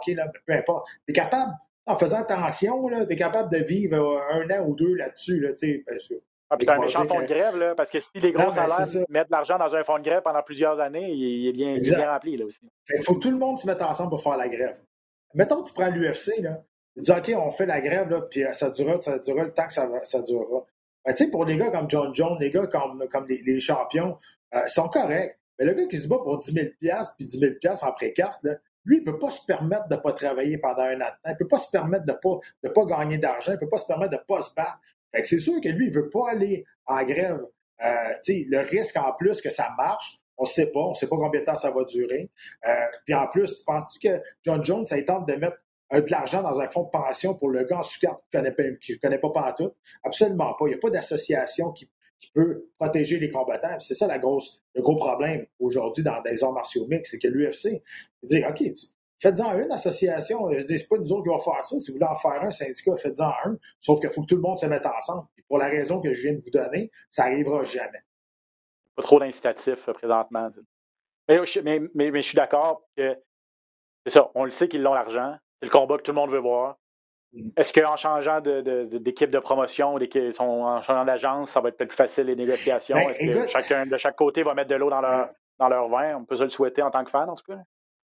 peu importe. Tu es capable, en faisant attention, tu es capable de vivre un an ou deux là-dessus. Là, Ah, puis t'as un méchant fonds de grève, là, parce que si les gros salaires mettent de l'argent dans un fonds de grève pendant plusieurs années, il est bien, bien rempli, là aussi. Il faut que tout le monde se mette ensemble pour faire la grève. Mettons que tu prends l'UFC, là, tu dis, OK, on fait la grève, là, puis euh, ça durera, ça durera le temps que ça, ça durera. Ben, tu sais, pour les gars comme John Jones, les gars comme, comme les, champions, euh, sont corrects. Mais le gars qui se bat pour 10 000 puis 10 000 en pré-carte, lui, il ne peut pas se permettre de ne pas travailler pendant un an. Il ne peut pas se permettre de ne pas, de pas gagner d'argent. Il ne peut pas se permettre de ne pas se battre. C'est sûr que lui, il veut pas aller en grève. Euh, le risque en plus que ça marche, on ne sait pas. On ne sait pas combien de temps ça va durer. Euh, puis en plus, penses-tu que John Jones, ça tente de mettre de l'argent dans un fonds de pension pour le gars en sous qui ne connaît, pas partout? Absolument pas. Il n'y a pas d'association qui qui peut protéger les combattants. C'est ça la grosse, le gros problème aujourd'hui dans les arts martiaux mix, c'est que l'UFC dit OK, faites-en une association. C'est pas nous autres qui vont faire ça. Si vous voulez en faire un syndicat, faites-en un. Sauf qu'il faut que tout le monde se mette ensemble. Et pour la raison que je viens de vous donner, ça n'arrivera jamais. Pas trop d'incitatifs euh, présentement. Mais, mais, mais je suis d'accord que c'est ça. On le sait qu'ils ont l'argent. C'est le combat que tout le monde veut voir. Est-ce qu'en changeant d'équipe de, promotion, en changeant d'agence, ça va être peut-être plus facile les négociations? Ben, Est-ce que chacun de chaque côté va mettre de l'eau dans leur, dans leur vin? On peut se le souhaiter en tant que fan, en tout cas.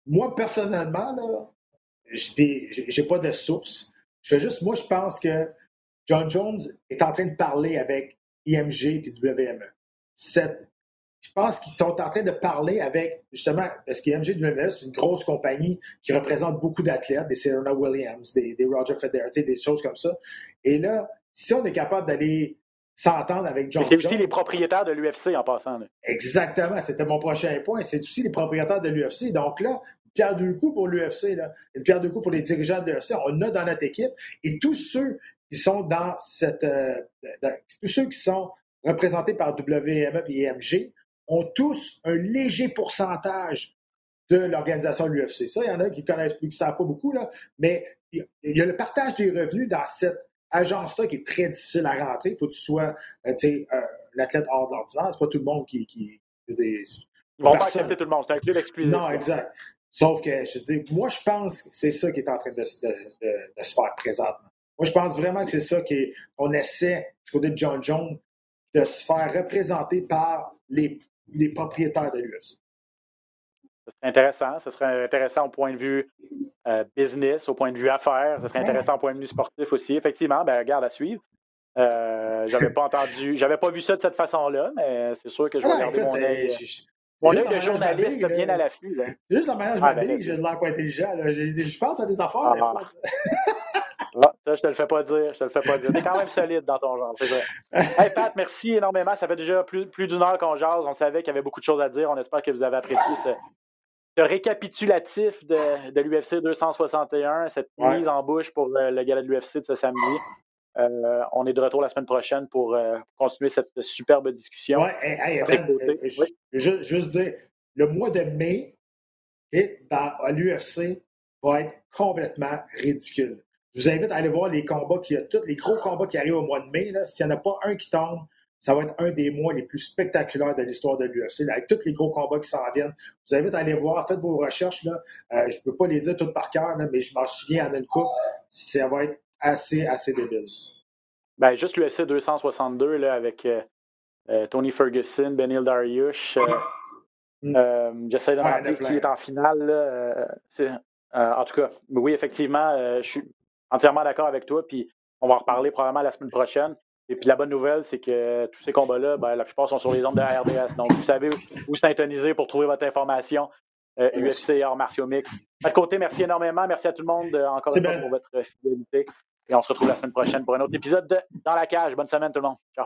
Moi, personnellement, là, j'ai pas de source. Je fais juste, moi, je pense que John Jones est en train de parler avec IMG et WME. Je pense qu'ils sont en train de parler avec, justement, parce qu'IMG WMS, c'est une grosse compagnie qui représente beaucoup d'athlètes, des Serena Williams, des, Roger Federer, des choses comme ça. Et là, si on est capable d'aller s'entendre avec John C'est aussi les propriétaires de l'UFC en passant. Exactement, c'était mon prochain point. C'est aussi les propriétaires de l'UFC. Donc là, pierre deux coups pour l'UFC, une pierre deux coups pour les dirigeants de l'UFC. On a dans notre équipe. Et tous ceux qui sont dans cette. Euh, tous ceux qui sont représentés par WME et IMG ont tous un léger pourcentage de l'organisation de l'UFC. Ça, il y en a qui connaissent plus, qui ne savent pas beaucoup, là, mais il y a le partage des revenus dans cette agence-là qui est très difficile à rentrer. Il faut que tu sois euh, euh, l'athlète hors de l'ordinaire. C'est pas tout le monde qui. qui des, Ils vont pas accepter tout le monde. C'est inclus l'exclusif. Non, exact. Sauf que, je dis, moi, je pense que c'est ça qui est en train de, se faire présentement. Moi, je pense vraiment que c'est ça qu'on essaie, du côté de John Jones, de se faire représenter par les les propriétaires de l'UFC. Ce serait intéressant. Ce serait intéressant au point de vue euh, business, au point de vue affaires. Ce serait intéressant au point de vue sportif aussi. Effectivement, ben, regarde à suivre. Euh, j'avais pas entendu, j'avais pas vu ça de cette façon-là, mais c'est sûr que je vais ah, regarder mon œil. Euh, mon œil de journaliste bien à l'affût. C'est juste la manière dont je ah, ben, j'ai de l'air pas intelligent. Je pense à des affaires. Ah, ah, ça, je te le fais pas dire. Je te le fais pas dire. T'es quand même solide dans ton genre, c'est vrai. Hey Pat, merci énormément. Ça fait déjà plus, plus d'une heure qu'on jase. On savait qu'il y avait beaucoup de choses à dire. On espère que vous avez apprécié ce, récapitulatif de, de l'UFC 261, cette mise en bouche pour le, le gala de l'UFC de ce samedi. Euh, on est de retour la semaine prochaine pour euh, continuer cette superbe discussion. Ouais, hey, ben, euh, juste, juste dire, le mois de mai, dans, à l'UFC, va être complètement ridicule. Je vous invite à aller voir les combats qui a tous les gros combats qui arrivent au mois de mai. S'il n'y en a pas un qui tombe, ça va être un des mois les plus spectaculaires de l'histoire de l'UFC, avec tous les gros combats qui s'en viennent. Je vous invite à aller voir, faites vos recherches. Là. Euh, je ne peux pas les dire toutes par cœur, mais je m'en souviens en une coupe. Ça va être assez, assez débile. Ben, juste l'UFC 262 là, avec euh, euh, Tony Ferguson, Benil Dariush. Mm. J'essaie de me rappeler qui est en finale. en tout cas, oui, effectivement, je suis entièrement d'accord avec toi. Puis on va en reparler probablement la semaine prochaine. Et puis la bonne nouvelle, c'est que tous ces combats-là, ben, la plupart sont sur les ondes de la RDS. Donc vous savez où syntoniser pour trouver votre information. Euh, UFC hors martiaux mix. De côté, merci énormément. Merci à tout le monde euh, encore une fois pour votre fidélité. Et on se retrouve la semaine prochaine pour un autre épisode de Dans la cage. Bonne semaine tout le monde. Ciao.